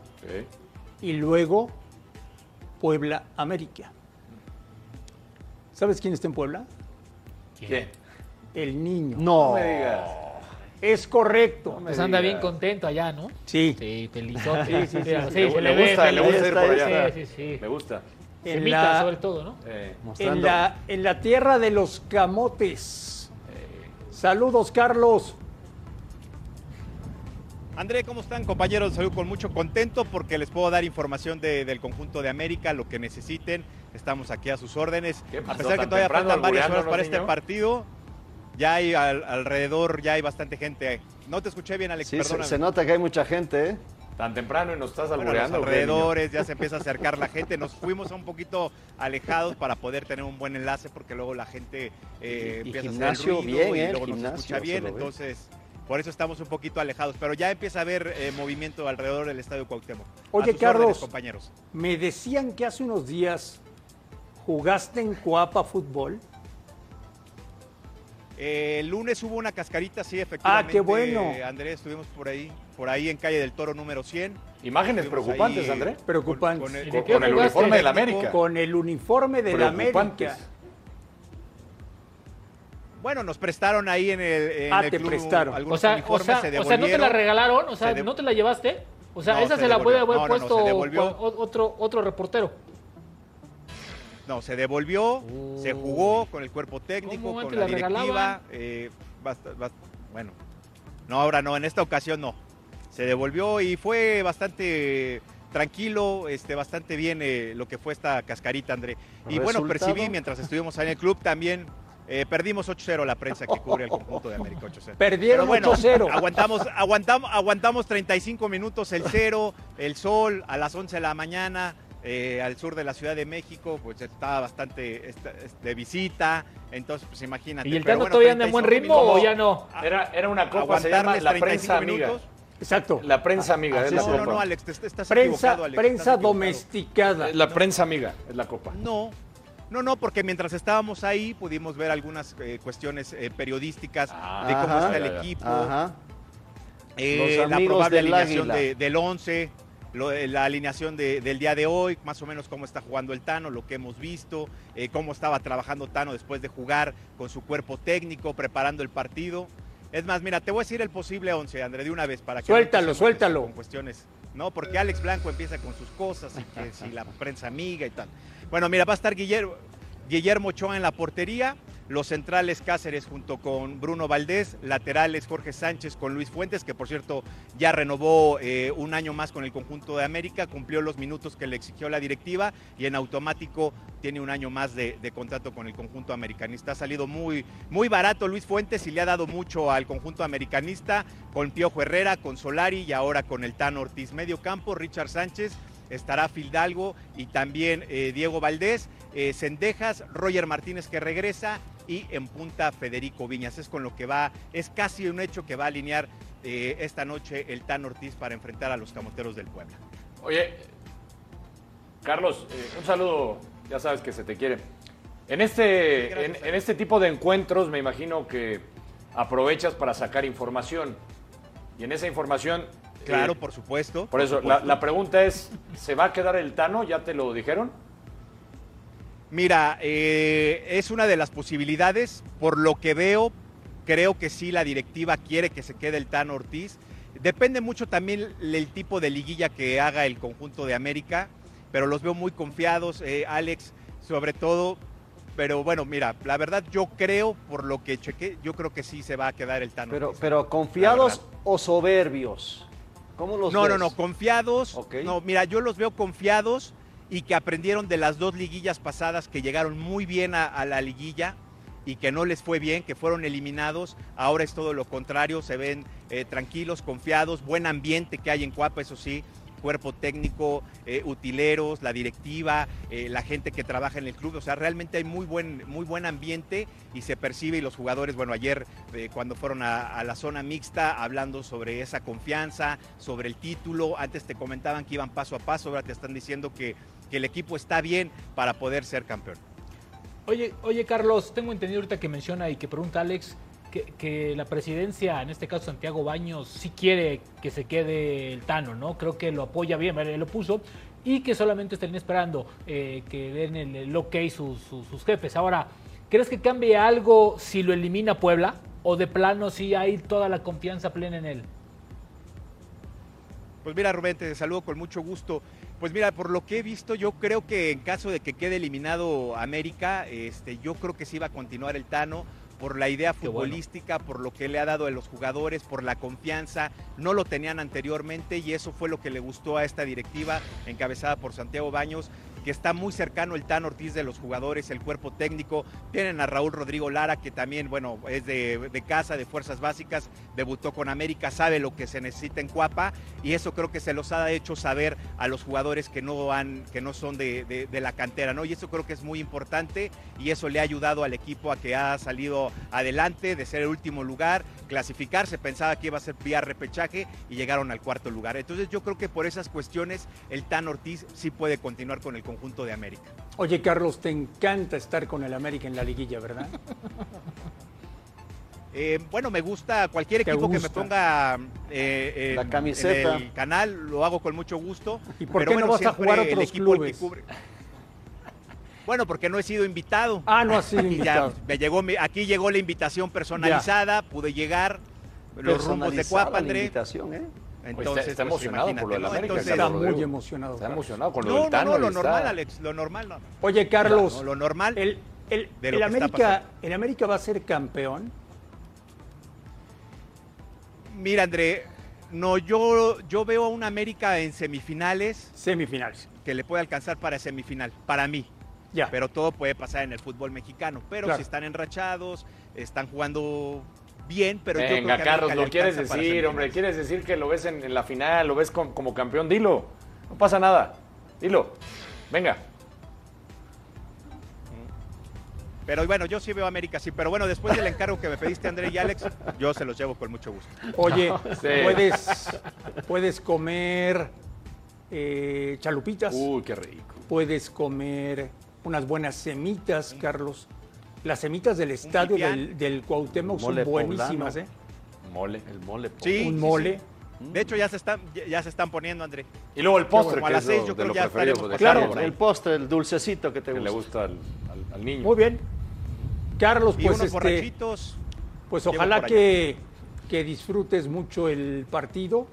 y luego Puebla América. ¿Sabes quién está en Puebla? ¿Quién? El niño. No, No me digas. Es correcto. Pues anda bien contento allá, ¿no? Sí. Sí, felizote. Sí, sí, sí, Sí, sí. se Le- gusta, le gusta ir por allá. Sí, sí, sí. Me gusta. Se En invita la- sobre todo, ¿no? Eh, En mostrando. la, en la tierra de los camotes. Saludos, Carlos. André, ¿cómo están compañeros? Salud con mucho contento porque les puedo dar información de- del conjunto de América, lo que necesiten. Estamos aquí a sus órdenes. ¿Qué A pesar que todavía temprano faltan varias horas para este partido, ya hay al- alrededor, ya hay bastante gente. No te escuché bien, Alex, Sí, se, se nota que hay mucha gente, ¿eh? Tan temprano y nos estás Bueno, los albureando. alrededores, ya se empieza a acercar la gente. Nos fuimos un poquito alejados para poder tener un buen enlace porque luego la gente eh, Y- y empieza gimnasio a hacer ruido bien, y ¿eh? luego nos escucha bien. Entonces, por eso estamos un poquito alejados. Pero ya empieza a haber eh, movimiento alrededor del Estadio Cuauhtémoc. Oye, Carlos. órdenes, compañeros. Me decían que hace unos días jugaste en Coapa Fútbol. Eh, el lunes hubo una cascarita, sí, efectivamente. Ah, qué bueno. Andrés, estuvimos por ahí, por ahí en calle del Toro número 100. Imágenes Estuvimos preocupantes, ahí, André. eh, Preocupantes. Con, con ¿Y el, Con, con uniforme de la. América. Con el uniforme de la Preocupantes. América. Bueno, nos prestaron ahí en el, en Ah, el te club prestaron. algunos O sea, o uniformes, sea, se o sea, ¿no te la regalaron? O sea, ¿no te la llevaste? O sea, No, esa se se, la puede haber No, no, no, puesto otro, otro reportero. No, se devolvió, se jugó con el cuerpo técnico, ¿Cómo con la la directiva. eh, basta- bueno, no, ahora no, en esta ocasión no. Se devolvió y fue bastante tranquilo, este, bastante bien eh, lo que fue esta cascarita, André. Y bueno, percibí mientras estuvimos ahí en el club también. eh, perdimos 8-0 la prensa que cubre el conjunto de América 8-0. Perdieron Pero bueno, 8-0. Aguantamos, aguantamos, aguantamos 35 minutos el cero, el sol a las 11 de la mañana, eh, al sur de la Ciudad de México, pues estaba bastante esta- de visita, entonces pues imagínate. ¿Y el Tano bueno, todavía anda en buen 35 ritmo o ya no? Era, era una copa, se llama la 35 prensa amiga. minutos. Exacto. La prensa amiga, es Así la No, no, copa. no, Alex, te- te- estás Prensa, equivocado, Alex, prensa estás equivocado. domesticada. La prensa amiga es la copa. No, no, no, porque mientras estábamos ahí pudimos ver algunas eh, cuestiones eh, periodísticas Ah, de cómo Ajá. está el Ya, ya. equipo, Ajá. Eh, la probable del alineación de- del 11, lo- eh, la alineación de- del día de hoy, más o menos cómo está jugando el Tano, lo que hemos visto, eh, cómo estaba trabajando Tano después de jugar con su cuerpo técnico, preparando el partido. Es más, mira, te voy a decir el posible 11, André, de una vez para que... Suéltalo, suéltalo. Con cuestiones, ¿no? Porque Alex Blanco empieza con sus cosas y que si la prensa amiga y tal. Bueno, mira, va a estar Guillermo, Guillermo Ochoa en la portería, los centrales Cáceres junto con Bruno Valdés, laterales Jorge Sánchez con Luis Fuentes, que por cierto ya renovó eh, un año más con el conjunto de América, cumplió los minutos que le exigió la directiva y en automático tiene un año más de, contrato con el conjunto americanista. Ha salido muy, muy barato Luis Fuentes y le ha dado mucho al conjunto americanista con Piojo Herrera, con Solari y ahora con el Tano Ortiz. Medio campo, Richard Sánchez, estará Fildalgo y también eh, Diego Valdés, eh, Cendejas, Roger Martínez que regresa y en punta Federico Viñas. Es con lo que va, es casi un hecho que va a alinear eh, esta noche el Tan Ortiz para enfrentar a los camoteros del Puebla. Oye, Carlos, eh, un saludo, ya sabes que se te quiere. En este, Gracias, en, este tipo de encuentros me imagino que aprovechas para sacar información. Y en esa información... Claro, eh, por supuesto. por eso, la pregunta es, ¿se va a quedar el Tano? ¿Ya te lo dijeron? Mira, eh, es una de las posibilidades. Por lo que veo, creo que sí la directiva quiere que se quede el Tano Ortiz. Depende mucho también el tipo de liguilla que haga el conjunto de América, pero los veo muy confiados, eh, Alex, sobre todo. Pero bueno, mira, la verdad yo creo, por lo que chequé, yo creo que sí se va a quedar el Tano. Pero, pero confiados o soberbios. ¿Cómo los No, ves? no, no, confiados. Ok. No, mira, yo los veo confiados y que aprendieron de las dos liguillas pasadas que llegaron muy bien a, la liguilla y que no les fue bien, que fueron eliminados. Ahora es todo lo contrario, se ven eh, tranquilos, confiados, buen ambiente que hay en Cuapa, eso sí, cuerpo técnico, eh, utileros, la directiva, eh, la gente que trabaja en el club. O sea, realmente hay muy buen, muy buen ambiente y se percibe y los jugadores, bueno, ayer cuando fueron a la zona mixta hablando sobre esa confianza, sobre el título, antes te comentaban que iban paso a paso, ahora te están diciendo que, que el equipo está bien para poder ser campeón. Oye, oye, Carlos, tengo entendido ahorita que menciona y que pregunta Alex que, que la presidencia, en este caso Santiago Baños, sí quiere que se quede el Tano, ¿no? Creo que lo apoya bien, lo puso, y que solamente estén esperando eh, que den el, el ok sus, sus- sus jefes. Ahora, ¿crees que cambie algo si lo elimina Puebla? ¿O de plano sí hay toda la confianza plena en él? Pues mira, Rubén, te saludo con mucho gusto. Pues mira, por lo que he visto, yo creo que en caso de que quede eliminado América, este, yo creo que sí va a continuar el Tano por la idea bueno. futbolística, por lo que le ha dado a los jugadores, por la confianza. No lo tenían anteriormente y eso fue lo que le gustó a esta directiva encabezada por Santiago Baños, que está muy cercano el Tano Ortiz de los jugadores, el cuerpo técnico. Tienen a Raúl Rodrigo Lara, que también, bueno, es de, de casa, de fuerzas básicas, debutó con América, sabe lo que se necesita en Cuapa y eso creo que se los ha hecho saber a los jugadores que no, han, que no son de, de- de la cantera, ¿no? Y eso creo que es muy importante y eso le ha ayudado al equipo a que ha salido adelante de ser el último lugar, clasificarse, pensaba que iba a ser vía repechaje y llegaron al cuarto lugar. Entonces yo creo que por esas cuestiones el Tan Ortiz sí puede continuar con el conjunto de América. Oye, Carlos, te encanta estar con el América en la liguilla, ¿verdad? Eh, bueno, me gusta cualquier ¿Te equipo que me ponga eh, en- La camiseta. en el canal, lo hago con mucho gusto. ¿Y por Pero qué no bueno, vas a jugar el otros equipo el clubes? que cubre- Bueno, porque no he sido invitado. Ah, no has sido ya invitado. me llegó, aquí llegó la invitación personalizada, pude llegar, los rumbos de Cuapa, la André. ¿Eh? Entonces, está pues, emocionado por lo del imagínate, ¿no? América, Entonces, Está Carlos muy emocionado. Está Carlos. emocionado con lo no, del no, Tano. no, lo y está- normal, Alex, lo normal no. Oye, Carlos, No, lo normal. el, el- de el lo que está América. ¿el América va a ser campeón? Mira, André, no, yo, yo veo a un América en semifinales Semifinales. que le puede alcanzar para semifinal, para mí. Ya. Pero todo puede pasar en el fútbol mexicano. Pero Claro. si están enrachados, están jugando bien, pero yo creo Venga, que Carlos, lo quieres decir, hombre. Quieres decir que lo ves en, en la final, lo ves com- como campeón. Dilo. No pasa nada. Dilo. Venga. Pero bueno, yo sí veo a América, sí. Pero bueno, después del encargo que me pediste, André y Alex, yo se los llevo con mucho gusto. Oye, Sí. puedes, puedes comer eh, chalupitas, Uy, qué rico. puedes comer unas buenas semitas, Carlos. Las semitas del estadio del, del Cuauhtémoc son buenísimas, poblano. ¿eh? Mole. El mole. Sí, Un sí, mole. sí. De hecho, ya se están, ya, ya se están poniendo, André. Y luego el postre, bueno, a que las es seis lo- yo de creo lo ya estaremos de Claro. El postre, el dulcecito que te que le gusta. gusta al, al- al niño. Muy bien. Carlos, Y pues unos este, borrachitos. Pues ojalá que, que disfrutes mucho el partido.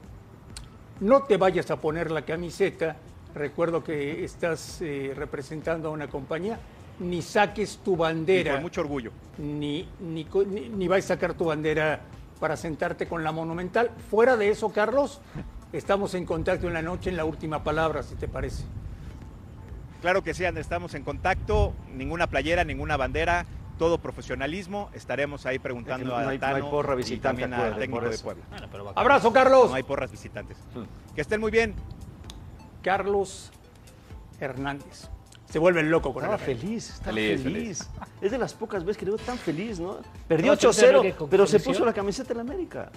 No te vayas a poner la camiseta. Recuerdo que estás eh, representando a una compañía. Ni saques tu y bandera. con mucho orgullo. Ni, ni, ni, ni vais a sacar tu bandera para sentarte con la monumental. Fuera de eso, Carlos, estamos en contacto en la noche en la última palabra, si te parece. Claro que sí, André, estamos en contacto. Ninguna playera, ninguna bandera. Todo profesionalismo. Estaremos ahí preguntando no hay- a no hay Tano porra y visitante, también al técnico por de. Puebla. Bueno, pero va- Abrazo, Carlos. No hay porras visitantes. Que estén muy bien. Carlos Hernández. Se vuelve loco con Estaba el feliz, estaba Feliz, feliz. Es de las pocas veces que veo tan feliz, ¿no? Perdió No, pero ¿sabe qué? 8-0, Con pero se puso la camiseta en la América.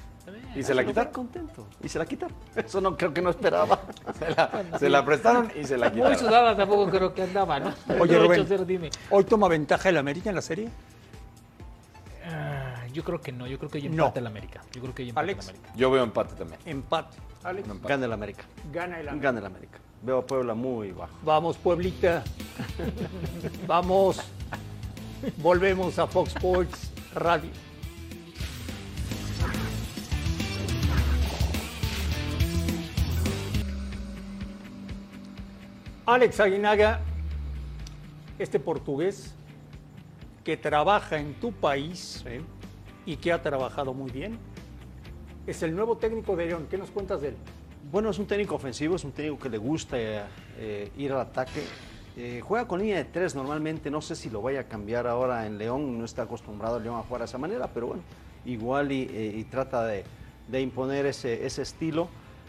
Y se la quitaron. contento. Y se la quitaron. Eso no creo que no esperaba. Se la, se la prestaron y se la Muy quitaron. sudada tampoco creo que andaba, ¿no? Oye, Rubén. 8-0, dime. ¿Hoy toma ventaja el América en la serie? Ah, yo creo que no, yo creo que hay No. empate el América. Yo creo que hay empate Alex. el América. Yo veo empate también. Empate. Alex, empate. Gana el América. gana el América. Gana el América. Veo a Puebla muy bajo. Vamos, Pueblita. Vamos. Volvemos a Fox Sports Radio. Alex Aguinaga, este portugués que trabaja en tu país y que ha trabajado muy bien, es el nuevo técnico de León. ¿Qué nos cuentas de él? Bueno, es un técnico ofensivo, es un técnico que le gusta eh, ir al ataque. Eh, juega con línea de tres normalmente, no sé si lo vaya a cambiar ahora en León, no está acostumbrado León a jugar de esa manera, pero bueno, igual y, eh, trata de, imponer ese, estilo.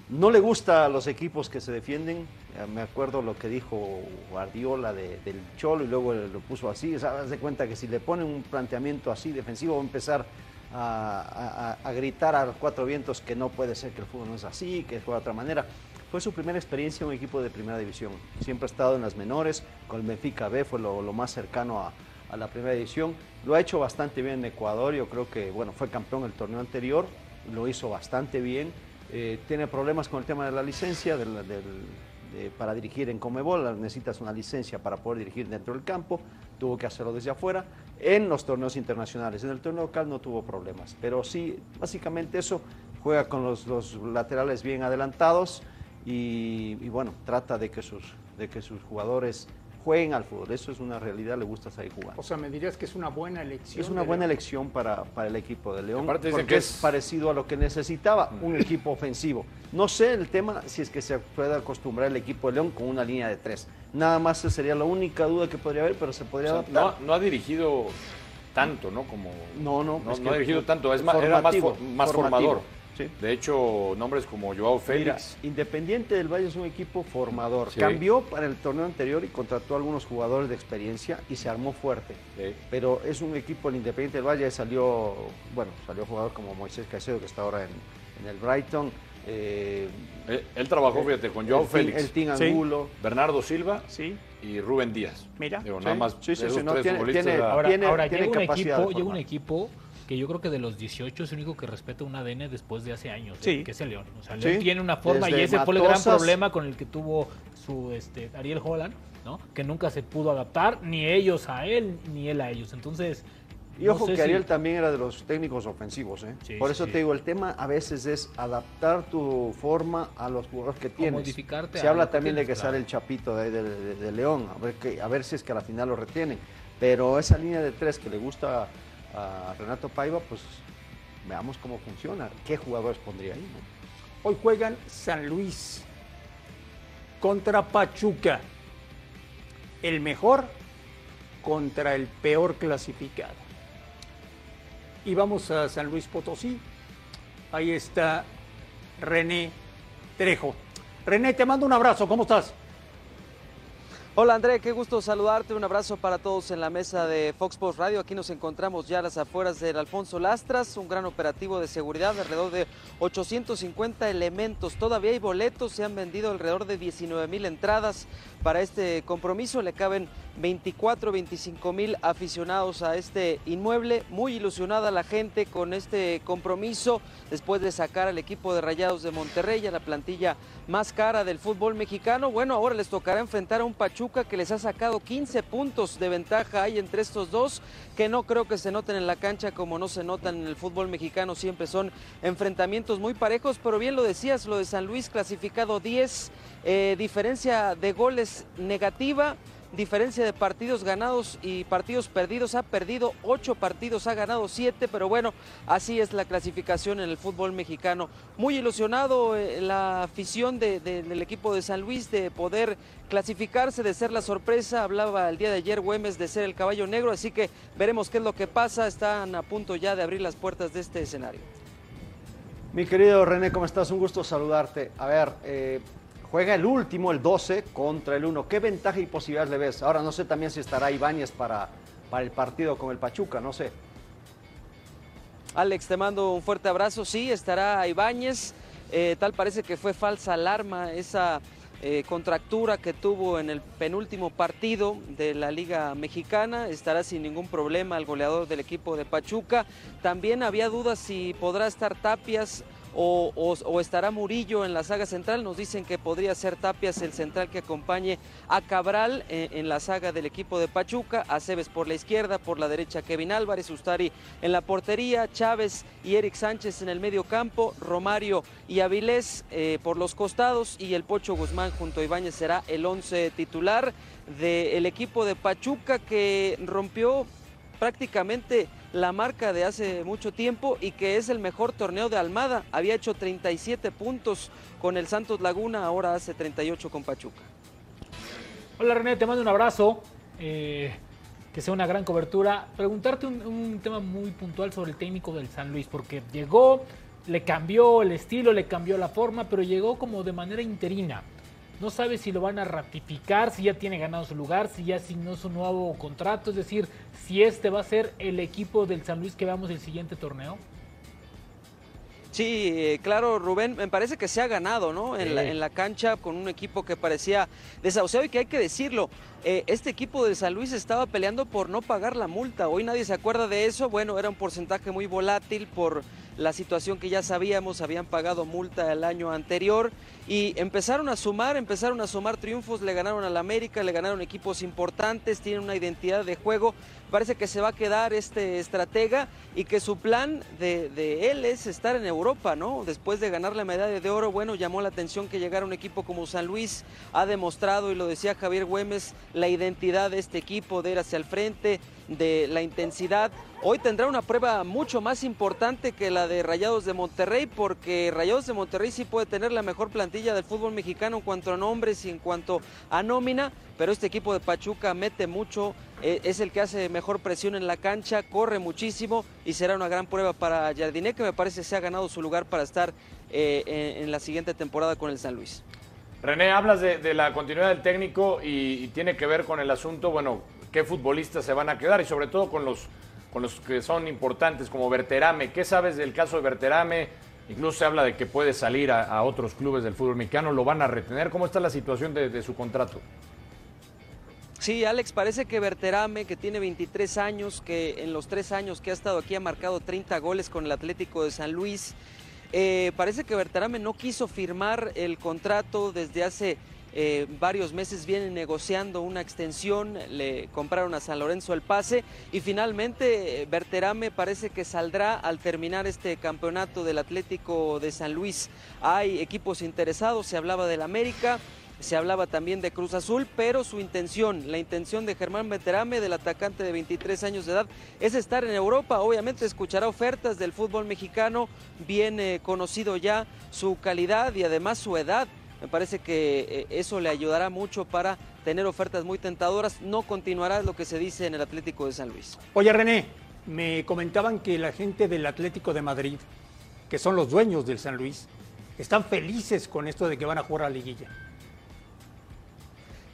No le gusta a los equipos que se defienden, me acuerdo lo que dijo Guardiola del Cholo y luego lo puso así, sabes de cuenta que si le ponen un planteamiento así defensivo va a empezar a, gritar a los cuatro vientos que no puede ser que el fútbol no es así, que juega de otra manera. Fue su primera experiencia en un equipo de primera división. Siempre ha estado en las menores, con el Benfica B fue lo, más cercano a, la primera división. Lo ha hecho bastante bien en Ecuador, yo creo que bueno, fue campeón el torneo anterior, lo hizo bastante bien. Eh, tiene problemas con el tema de la licencia para dirigir en Comebol, necesitas una licencia para poder dirigir dentro del campo, tuvo que hacerlo desde afuera, en los torneos internacionales. En el torneo local no tuvo problemas, pero sí, básicamente eso, juega con los, laterales bien adelantados y, bueno, trata de que, sus, de que sus jugadores jueguen al fútbol. Eso es una realidad, le gusta salir jugando. O sea, me dirías que es una buena elección. Es una buena elección para, para, el equipo de León, porque es... parecido a lo que necesitaba un equipo ofensivo. No sé el tema si es que se puede acostumbrar el equipo de León con una línea de tres. Nada más sería la única duda que podría haber, pero se podría adaptar. No, ha dirigido tanto, ¿no? Como, no, no. No, ha dirigido tanto, es más, era más, más formador. De hecho, nombres como Joao Félix. Independiente del Valle es un equipo formador. Cambió para el torneo anterior y contrató a algunos jugadores de experiencia y se armó fuerte. Pero es un equipo, el Independiente del Valle salió, bueno, salió jugador como Moisés Caicedo, que está ahora en, el Brighton. Eh, él, trabajó, fíjate, con Joao Félix. El Team Angulo. Bernardo Silva. Sí y Rubén Díaz. Mira, nada más. Sí, sí, sí, tiene, ahora, llega, un equipo, llega un equipo que yo creo que de los 18 es el único que respeta un ADN después de hace años, ¿eh? que es el León. O sea, León tiene una forma y ese fue el gran problema con el que tuvo su este, Ariel Holland, ¿no? Que nunca se pudo adaptar, ni ellos a él, ni él a ellos. Entonces, y ojo que Ariel también era de los técnicos ofensivos, ¿eh? Por eso te digo, el tema a veces es adaptar tu forma a los jugadores que tienes. modificarte. Se habla también de que sale el chapito de, León, a ver, que, a ver si es que a la final lo retienen. Pero esa línea de tres que le gusta a Renato Paiva, pues veamos cómo funciona. ¿Qué jugadores pondría ahí? Hoy juegan San Luis contra Pachuca. El mejor contra el peor clasificado. Y vamos a San Luis Potosí. Ahí está René Trejo. René, te mando un abrazo. ¿Cómo estás? Hola André, qué gusto saludarte. Un abrazo para todos en la mesa de Fox Sports Radio. Aquí nos encontramos ya a las afueras del Alfonso Lastras, un gran operativo de seguridad, alrededor de 850 elementos. Todavía hay boletos, se han vendido alrededor de 19 mil entradas para este compromiso. Le caben 24, 25 mil aficionados a este inmueble. Muy ilusionada la gente con este compromiso después de sacar al equipo de Rayados de Monterrey, a la plantilla más cara del fútbol mexicano. Bueno, ahora les tocará enfrentar a un Pachuca que les ha sacado 15 puntos de ventaja ahí entre estos dos, que no creo que se noten en la cancha como no se notan en el fútbol mexicano. Siempre son enfrentamientos muy parejos, pero bien lo decías, lo de San Luis clasificado 10, eh, diferencia de goles negativa diferencia de partidos ganados y partidos perdidos. Ha perdido ocho partidos, ha ganado siete, pero bueno, así es la clasificación en el fútbol mexicano. Muy ilusionado eh, la afición del equipo de San Luis de poder clasificarse, de ser la sorpresa. Hablaba el día de ayer Güemes de ser el caballo negro, así que veremos qué es lo que pasa. Están a punto ya de abrir las puertas de este escenario. Mi querido René, ¿cómo estás? Un gusto saludarte. A ver, eh, Juega el último, el 12, contra el 1. ¿Qué ventaja y posibilidades le ves? Ahora no sé también si estará Ibáñez para, para el partido con el Pachuca, no sé. Alex, te mando un fuerte abrazo. Sí, estará Ibáñez. Eh, tal parece que fue falsa alarma esa eh, contractura que tuvo en el penúltimo partido de la Liga Mexicana. Estará sin ningún problema el goleador del equipo de Pachuca. También había dudas si podrá estar Tapias o, estará Murillo en la saga central. Nos dicen que podría ser Tapias el central que acompañe a Cabral en, en la saga del equipo de Pachuca, a Cebes por la izquierda, por la derecha Kevin Álvarez, Ustari en la portería, Chávez y Eric Sánchez en el medio campo, Romario y Avilés eh, por los costados y el Pocho Guzmán junto a Ibáñez será el once titular del equipo de Pachuca que rompió prácticamente la marca de hace mucho tiempo y que es el mejor torneo de Almada. Había hecho 37 puntos con el Santos Laguna, ahora hace 38 con Pachuca. Hola René, te mando un abrazo. Eh, que sea una gran cobertura. Preguntarte un, un, tema muy puntual sobre el técnico del San Luis, porque llegó, le cambió el estilo, le cambió la forma, pero llegó como de manera interina. No sabe si lo van a ratificar, si ya tiene ganado su lugar, si ya asignó su nuevo contrato, es decir, si este va a ser el equipo del San Luis que veamos el siguiente torneo. Sí, eh, claro, Rubén, me parece que se ha ganado, ¿no? En, la, en la cancha con un equipo que parecía desahuciado y que hay que decirlo, eh, este equipo de San Luis estaba peleando por no pagar la multa. Hoy nadie se acuerda de eso. Bueno, era un porcentaje muy volátil por la situación que ya sabíamos, habían pagado multa el año anterior y empezaron a sumar, empezaron a sumar triunfos, le ganaron al América, le ganaron equipos importantes, tienen una identidad de juego. Parece que se va a quedar este estratega y que su plan de, de él es estar en Europa, ¿no? Después de ganar la medalla de oro, bueno, llamó la atención que llegara un equipo como San Luis, ha demostrado, y lo decía Javier Güemes, la identidad de este equipo, de ir hacia el frente, de la intensidad. Hoy tendrá una prueba mucho más importante que la de Rayados de Monterrey, porque Rayados de Monterrey sí puede tener la mejor plantilla del fútbol mexicano en cuanto a nombres y en cuanto a nómina, pero este equipo de Pachuca mete mucho, eh, es el que hace mejor presión en la cancha, corre muchísimo y será una gran prueba para Jardiné, que me parece se ha ganado su lugar para estar eh, en la siguiente temporada con el San Luis. René, hablas de, la continuidad del técnico y, tiene que ver con el asunto, bueno, qué futbolistas se van a quedar y sobre todo con los, con los que son importantes como Berterame. ¿Qué sabes del caso de Berterame? Incluso se habla de que puede salir a, otros clubes del fútbol mexicano, ¿lo van a retener? ¿Cómo está la situación de, su contrato? Sí, Alex, parece que Berterame, que tiene 23 años, que en los tres años que ha estado aquí ha marcado 30 goles con el Atlético de San Luis, eh, parece que Bertarame no quiso firmar el contrato desde hace eh, varios meses viene negociando una extensión, le compraron a San Lorenzo el pase y finalmente Berterame eh, parece que saldrá al terminar este campeonato del Atlético de San Luis. Hay equipos interesados, se hablaba del América, se hablaba también de Cruz Azul, pero su intención, la intención de Germán Veterame, del atacante de 23 años de edad, es estar en Europa. Obviamente escuchará ofertas del fútbol mexicano, bien eh, conocido ya su calidad y además su edad. Me parece que eh, eso le ayudará mucho para tener ofertas muy tentadoras. No continuará lo que se dice en el Atlético de San Luis. Oye, René, me comentaban que la gente del Atlético de Madrid, que son los dueños del San Luis, están felices con esto de que van a jugar a la liguilla.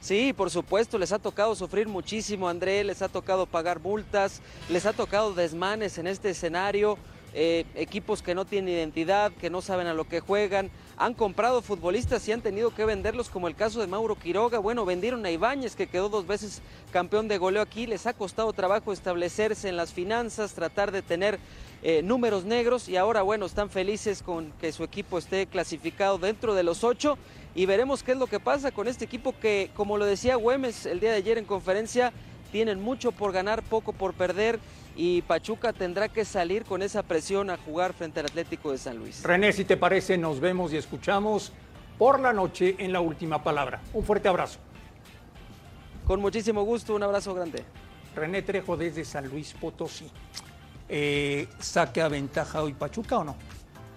Sí, por supuesto, les ha tocado sufrir muchísimo, André, les ha tocado pagar multas, les ha tocado desmanes en este escenario, eh, equipos que no tienen identidad, que no saben a lo que juegan, han comprado futbolistas y han tenido que venderlos, como el caso de Mauro Quiroga. Bueno, vendieron a Ibáñez, que quedó dos veces campeón de goleo aquí. Les ha costado trabajo establecerse en las finanzas, tratar de tener eh, números negros y ahora, bueno, están felices con que su equipo esté clasificado dentro de los ocho y veremos qué es lo que pasa con este equipo que, como lo decía Güemes el día de ayer en conferencia, tienen mucho por ganar, poco por perder y Pachuca tendrá que salir con esa presión a jugar frente al Atlético de San Luis. René, si te parece, nos vemos y escuchamos por la noche en la última palabra. Un fuerte abrazo. Con muchísimo gusto, un abrazo grande. René Trejo desde San Luis Potosí. Eh, ¿Saca ventaja hoy Pachuca o no?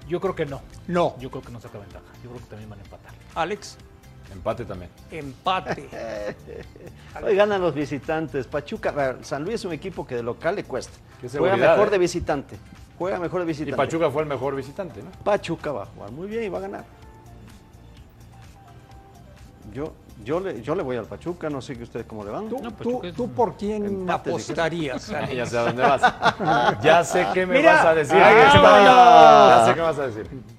Yo creo que no. No. Yo creo que no saca ventaja. Yo creo que también van a empatar. Alex. Empate también. Empate. Hoy ganan los visitantes. Pachuca, San Luis es un equipo que de local le cuesta. Juega mejor ¿eh? de visitante. Juega mejor de visitante. Y Pachuca fue el mejor visitante, ¿no? Pachuca va a jugar muy bien y va a ganar. Yo, yo, le, yo le voy al Pachuca, no sé que ustedes cómo le van. ¿Tú, por quién apostarías? ya sé a dónde vas. ya sé qué me vas a decir. ya sé qué vas a decir.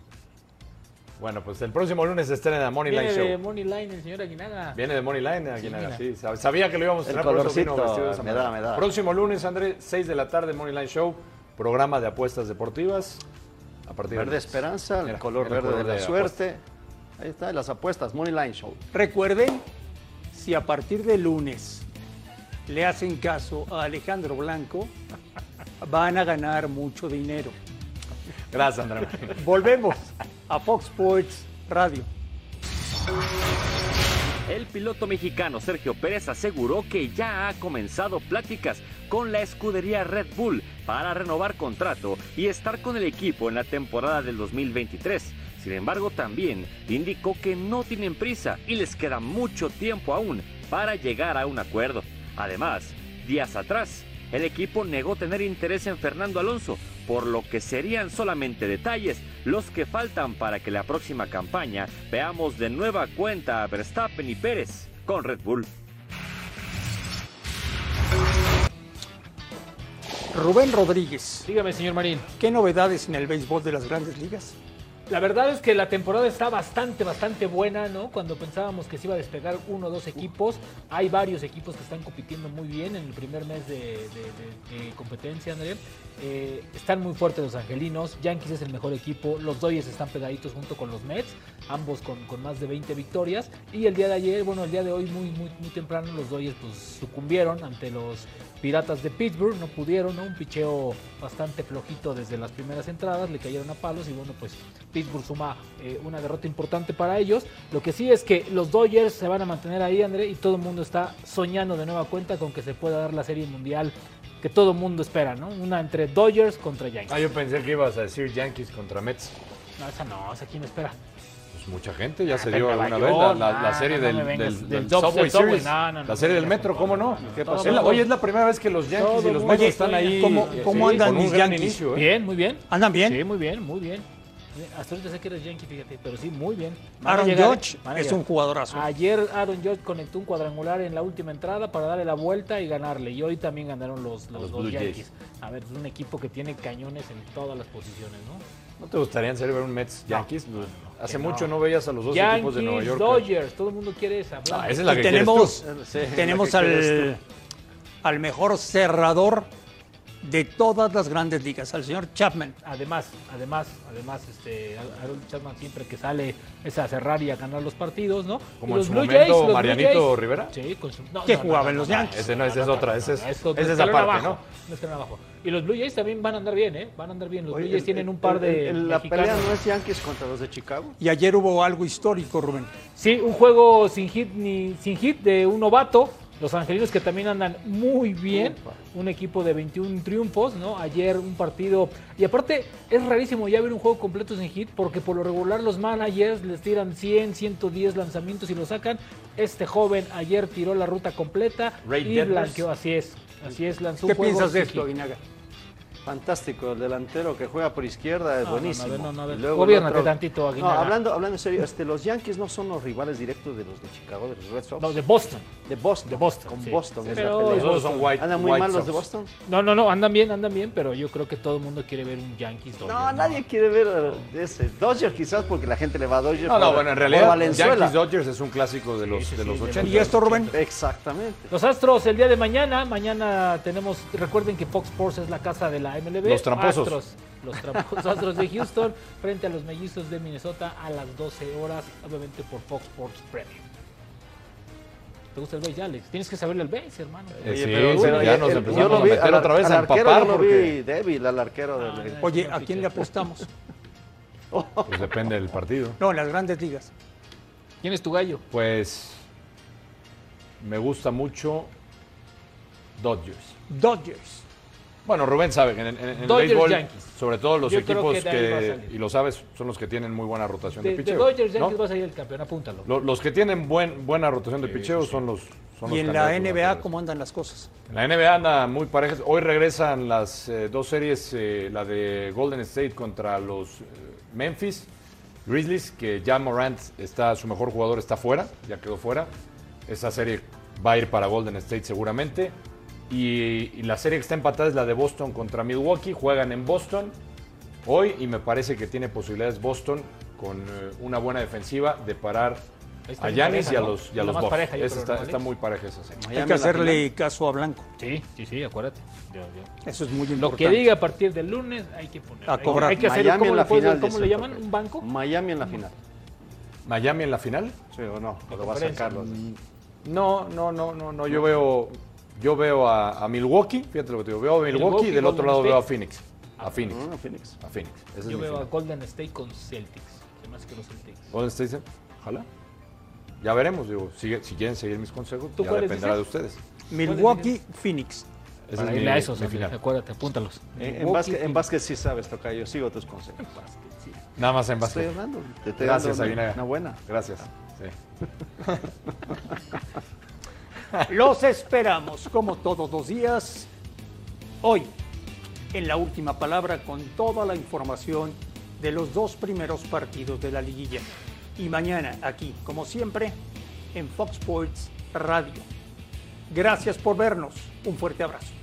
Bueno, pues el próximo lunes se estrena en Money Line Show. Viene de Money Line el señor Aguinaga. Viene de Money Line Aguinaga, sí. Sabía que lo íbamos a tener, por eso vino vestido de esa me da, me da. Próximo lunes, André, 6 de la tarde, Money Line Show, programa de apuestas deportivas. a partir Verde del- Esperanza, el Era- color el verde color de la de suerte. Ahí está, las apuestas, Money Line Show. Recuerden, si a partir de lunes le hacen caso a Alejandro Blanco, van a ganar mucho dinero. Gracias, Andrés. Volvemos a Fox Sports Radio. El piloto mexicano Sergio Pérez aseguró que ya ha comenzado pláticas con la escudería Red Bull para renovar contrato y estar con el equipo en la temporada del 2023. Sin embargo, también indicó que no tienen prisa y les queda mucho tiempo aún para llegar a un acuerdo. Además, días atrás, el equipo negó tener interés en Fernando Alonso, por lo que serían solamente detalles los que faltan para que la próxima campaña veamos de nueva cuenta a Verstappen y Pérez con Red Bull. Rubén Rodríguez, Dígame, señor Marín. ¿qué novedades en el béisbol de las grandes ligas? La verdad es que la temporada está bastante, bastante buena, ¿no? Cuando pensábamos que se iba a despegar uno o dos equipos, hay varios equipos que están compitiendo muy bien en el primer mes de, competencia, André. Eh, están muy fuertes los angelinos, Yankees es el mejor equipo, los Dodgers están pegaditos junto con los Mets, ambos con, con más de 20 victorias. Y el día de ayer, bueno, el día de hoy muy, muy, muy temprano, los Dodgers pues sucumbieron ante los Piratas de Pittsburgh, no pudieron, ¿no? Un picheo bastante flojito desde las primeras entradas, le cayeron a palos y bueno, pues Pittsburgh suma eh, una derrota importante para ellos. Lo que sí es que los Dodgers se van a mantener ahí, André, y todo el mundo está soñando de nueva cuenta con que se pueda dar la serie mundial que todo el mundo espera, ¿no? Una entre Dodgers contra Yankees. Ah, yo pensé que ibas a decir Yankees contra Mets. No, esa no, esa quién espera. Pues mucha gente ya se Ah, dio Nueva alguna vez la, la- la no, serie no del, del- del del Sub- Subway Series. no, no, no, la serie no, del Metro, ¿cómo no, ¿Qué pasó? Es la- Oye, es la primera vez que los Yankees Todo y los Mets están ahí. ¿Cómo- eh, cómo sí, andan mis Yankees? inicio, ¿eh? Bien, muy bien. ¿Andan bien? Sí, muy bien, muy bien. Hasta ahorita sé que eres Yankee, fíjate, pero sí, muy bien. Van Aaron a es un jugadorazo. Ayer Aaron Judge conectó un cuadrangular en la última entrada para darle la vuelta y ganarle. Y hoy también ganaron los, los, Blue Yankees. Jays. A ver, es un equipo que tiene cañones en todas las posiciones, ¿no? ¿No te gustaría en serio ver un Mets Yankees? Pues, Hace mucho no. veías a los dos equipos de Nueva Yankees, York. Dodgers, todo el mundo quiere esa. Ah, esa es la Y que tenemos, tenemos la que quieres al, al mejor cerrador de todas las grandes ligas, al señor Chapman. Además, además, además, este, Aaron Chapman siempre que sale es a cerrar y a ganar los partidos, ¿no? Como Y en los su Blue momento Jays, los Blue Marianito Jays- Rivera. Sí, con su, no, Que no, jugaba no, en los no, Yankees. Ese no, esa es otra, esa es, esa es esa parte, abajo, ¿no? abajo. Y los Blue Jays también van a andar bien, ¿eh? Van a andar bien. Los Oye, Blue Jays el- tienen un el- par de el- La pelea no es Yankees contra los de Chicago. Y ayer hubo algo histórico, Rubén. Sí, un juego sin hit ni sin hit de un novato. Los angelinos que también andan muy bien. Un equipo de 21 triunfos, ¿no? Ayer un partido. Y aparte, es rarísimo ya ver un juego completo sin hit, porque por lo regular los managers les tiran 100, 110 lanzamientos y lo sacan. Este joven ayer tiró la ruta completa Ray y blanqueó. Así es. Así es, lanzó ¿Qué un juego piensas de esto, hit. Fantástico, el delantero que juega por izquierda es No, no, no, buenísimo. no, no, el gobiérnate otro- tantito, No, Aguinaga. hablando, hablando en serio, este, los Yankees no son los rivales directos de los de Chicago, de los Red Sox. No, de Boston. de Boston. de Boston, Con sí. Boston. Sí, es pero la pelea. Los son White, ¿Andan muy White mal los de. Boston? No, no, no, andan bien, andan bien, pero yo creo que todo el mundo quiere ver un Yankees. No, Dodgers, nadie quiere ver eh, ese. Dodgers quizás porque la gente le va a Dodgers. No, no, por- bueno, en realidad. Yankees Dodgers es un clásico de los, sí, de sí, los de 80. ¿Y esto, Rubén? Exactamente. Los Astros el día de mañana, mañana tenemos, recuerden que Fox Sports es la casa de la MLB. Los tramposos. Astros, los tramposos Astros de Houston frente a los mellizos de Minnesota a las 12 horas, obviamente por Fox Sports Premium. ¿Te gusta el base, Alex? Tienes que saberle el base, hermano. Eh, sí, pero- ya nos el- empezamos yo lo a meter al- otra vez al a arquero empapar yo lo porque vi débil al arquero del- Ah, Oye, no ¿a quién le apostamos? pues depende del partido. No, en las grandes ligas. ¿Quién es tu gallo? Pues me gusta mucho Dodgers. Dodgers. Bueno, Rubén sabe que en, en- en el béisbol, Yankees. sobre todo los Yo equipos que y lo sabes, son los que tienen muy buena rotación de, De, de picheo. Dodgers ¿no? Yankees va a salir el campeón, apúntalo. Lo- Los que tienen buen, buena rotación de picheo son los son Y los en la NBA. ¿cómo andan las cosas? En la NBA anda muy parejas. Hoy regresan las eh, dos series, eh, la de Golden State contra los eh, Memphis Grizzlies, que ya Morant está, su mejor jugador está fuera, ya quedó fuera. Esa serie va a ir para Golden State seguramente. Y, y la serie que está empatada es la de Boston contra Milwaukee. Juegan en Boston hoy y me parece que tiene posibilidades Boston con eh, una buena defensiva de parar Está a Yanis pareja, y a ¿no? los, y a los Bucks. pareja, yo está, ¿no, muy pareja esa. sí. Hay que hacerle caso a Blanco. Sí, sí, sí, acuérdate. Yo- yo- Eso es muy Lo importante. que diga a partir del lunes hay que poner. A hay que- cobrar. Hay que hacer, Miami ¿cómo, en le, la final, ¿cómo le llaman? ¿Un banco? Miami en la final. ¿Miami en la final? Sí o no, o lo va a sacar. No, no, no, no, no. Yo veo, yo veo a, a Milwaukee, fíjate lo que te digo, veo a Milwaukee, Milwaukee, y del otro lado veo a State. Phoenix. A Phoenix. Ah, Phoenix. A Phoenix. Yo veo a. Golden State con Celtics. Hace que los Celtics. Golden State, ojalá. Ya veremos, digo, si quieren seguir mis consejos, ¿Tú ya dependerá de ustedes. Milwaukee, Phoenix. Para es mi, a esos, mi final. acuérdate, apúntalos. En, en básquet, en básquet sí sabes, Tocayo. Sigo tus consejos. Nada más en Estoy básquet. hablando. Te estoy Gracias, una buena. Gracias. Sí. Los esperamos como todos los días. Hoy, en la última palabra, con toda la información de los dos primeros partidos de la liguilla. Y mañana aquí, como siempre, en Fox Sports Radio. Gracias por vernos. Un fuerte abrazo.